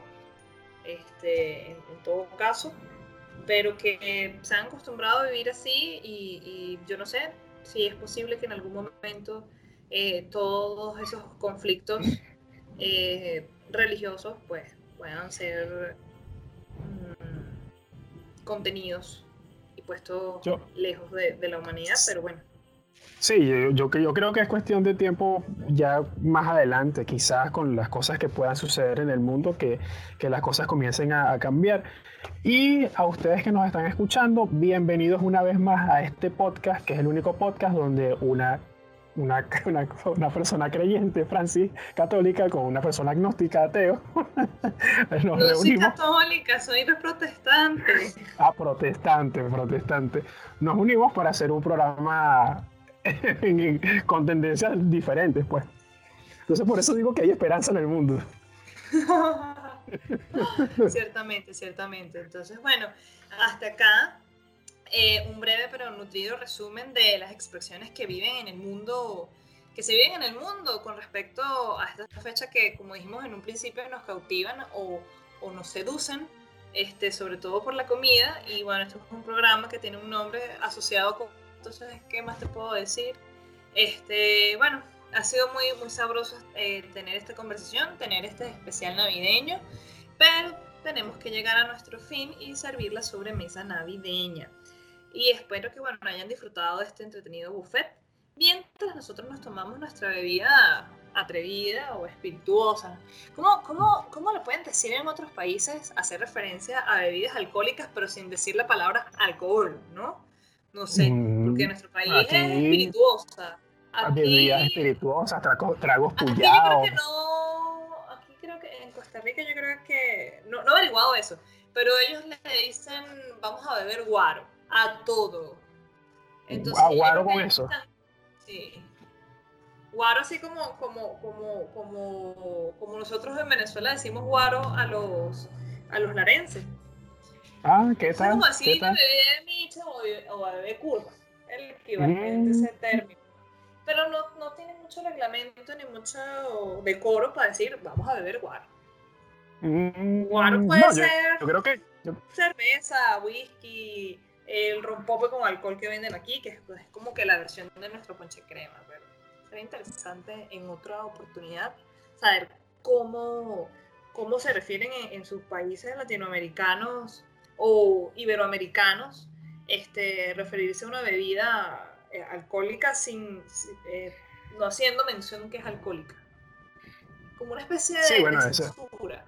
este, en, todo caso, pero que se han acostumbrado a vivir así y, yo no sé si es posible que en algún momento eh, todos esos conflictos eh, religiosos pues puedan ser mm, contenidos puesto lejos de, la humanidad, pero bueno.
Sí, yo, yo, yo, creo que es cuestión de tiempo ya más adelante, quizás con las cosas que puedan suceder en el mundo, que, que las cosas comiencen a, a, cambiar. Y a ustedes que nos están escuchando, bienvenidos una vez más a este podcast, que es el único podcast donde una una, una, persona creyente, Francis, católica, con una persona agnóstica, ateo.
Nos no soy católica, soy protestante.
Ah, protestante, protestante. Nos unimos para hacer un programa con tendencias diferentes, pues. Entonces, por eso digo que hay esperanza en el mundo.
ciertamente, ciertamente. Entonces, bueno, hasta acá eh, un breve pero nutrido resumen de las expresiones que viven en el mundo, que se viven en el mundo con respecto a esta fecha que, como dijimos en un principio, nos cautivan o, o nos seducen, este, sobre todo por la comida. Y bueno, esto es un programa que tiene un nombre asociado con... Entonces, ¿qué más te puedo decir? Este, bueno, ha sido muy, muy sabroso eh, tener esta conversación, tener este especial navideño, pero tenemos que llegar a nuestro fin y servir la sobremesa navideña. Y espero que bueno, hayan disfrutado de este entretenido buffet mientras nosotros nos tomamos nuestra bebida atrevida o espirituosa. ¿Cómo, cómo, cómo lo pueden decir en otros países? Hacer referencia a bebidas alcohólicas, pero sin decir la palabra alcohol, ¿no? No sé, mm, porque en nuestro país es espirituosa.
Aquí, bebidas espirituosas, tragos, tragos.
Aquí que no. Aquí creo que en Costa Rica yo creo que. No, no he averiguado eso, pero ellos le dicen, vamos a beber guaro a todo.
Entonces, guaro con eso.
Sí. Guaro así como, como, como, como, como nosotros en Venezuela decimos guaro a los, a los larenses.
Ah, ¿qué tal? Es
como así bebé de micha o, bebé curva, el equivalente ese mm. término. Pero no, no tiene mucho reglamento ni mucho decoro para decir, vamos a beber guaro.
Mm,
guaro puede ser
yo creo que,
cerveza, whisky, el rompope con alcohol que venden aquí, que es, como que la versión de nuestro ponche crema. Pero sería interesante en otra oportunidad saber cómo, cómo se refieren en, sus países latinoamericanos o iberoamericanos, este, referirse a una bebida eh, alcohólica sin, eh, no haciendo mención que es alcohólica. Como una especie de, censura.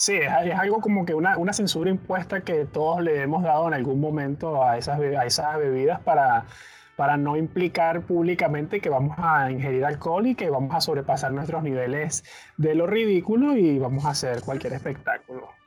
Sí, es, algo como que una, una, censura impuesta que todos le hemos dado en algún momento a esas, a esas bebidas para, para no implicar públicamente que vamos a ingerir alcohol y que vamos a sobrepasar nuestros niveles de lo ridículo y vamos a hacer cualquier espectáculo.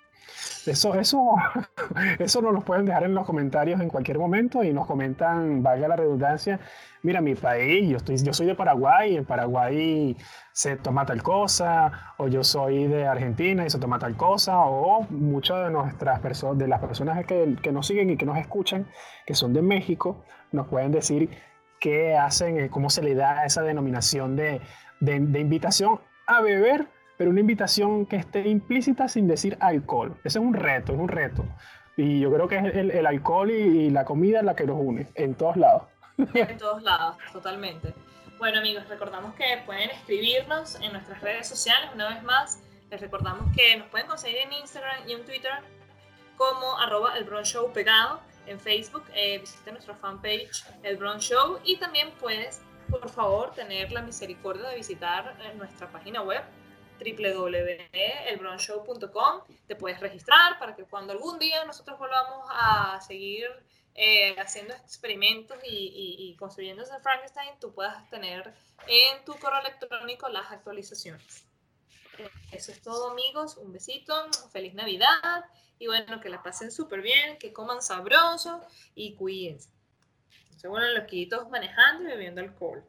Eso, eso, eso nos lo pueden dejar en los comentarios en cualquier momento y nos comentan, valga la redundancia, mira, mi país, yo, estoy, yo soy de Paraguay, en Paraguay se toma tal cosa, o yo soy de Argentina y se toma tal cosa, o muchas de nuestras personas, de las personas que, que, nos siguen y que nos escuchan, que son de México, nos pueden decir qué hacen, eh, cómo se le da esa denominación de, de, de invitación a beber pero una invitación que esté implícita sin decir alcohol. Ese es un reto, es un reto. Y yo creo que es el, el alcohol y, la comida la que nos une, en todos lados.
En todos lados, totalmente. Bueno amigos, recordamos que pueden escribirnos en nuestras redes sociales una vez más. Les recordamos que nos pueden conseguir en Instagram y en Twitter como arroba el Show pegado. En Facebook eh, visita nuestra fanpage El Bron Show y también puedes, por favor, tener la misericordia de visitar eh, nuestra página web www.elbronshow.com. Te puedes registrar para que cuando algún día nosotros volvamos a seguir eh, haciendo experimentos y, y, construyendo ese Frankenstein, tú puedas tener en tu correo electrónico las actualizaciones. Eso es todo, amigos. Un besito, feliz Navidad y bueno, que la pasen súper bien, que coman sabroso y cuídense. Se bueno, loquitos manejando y bebiendo alcohol.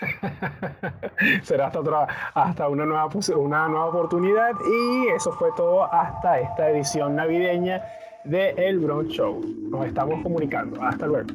Será hasta, otra, hasta una, nueva, una nueva oportunidad y eso fue todo hasta esta edición navideña de El Bronx Show. Nos estamos comunicando. Hasta luego.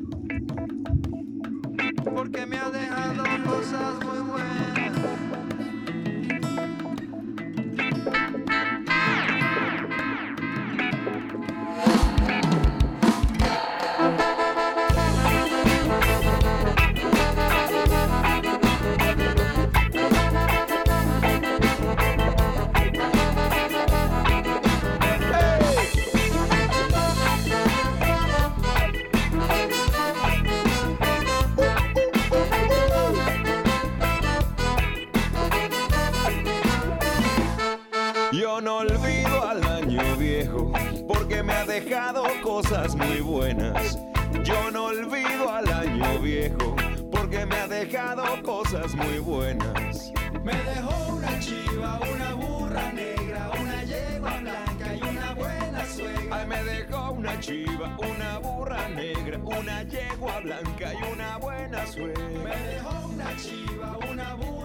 Dejado cosas muy buenas. Yo no olvido al año viejo porque me ha dejado cosas muy buenas. Me dejó una chiva, una burra negra, una yegua blanca y una buena suegra. Ay, me dejó una chiva, una burra negra, una yegua blanca y una buena suegra. Me dejó una chiva, una burra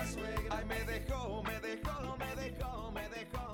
Ay, me dejó, me dejó, me dejó, me dejó.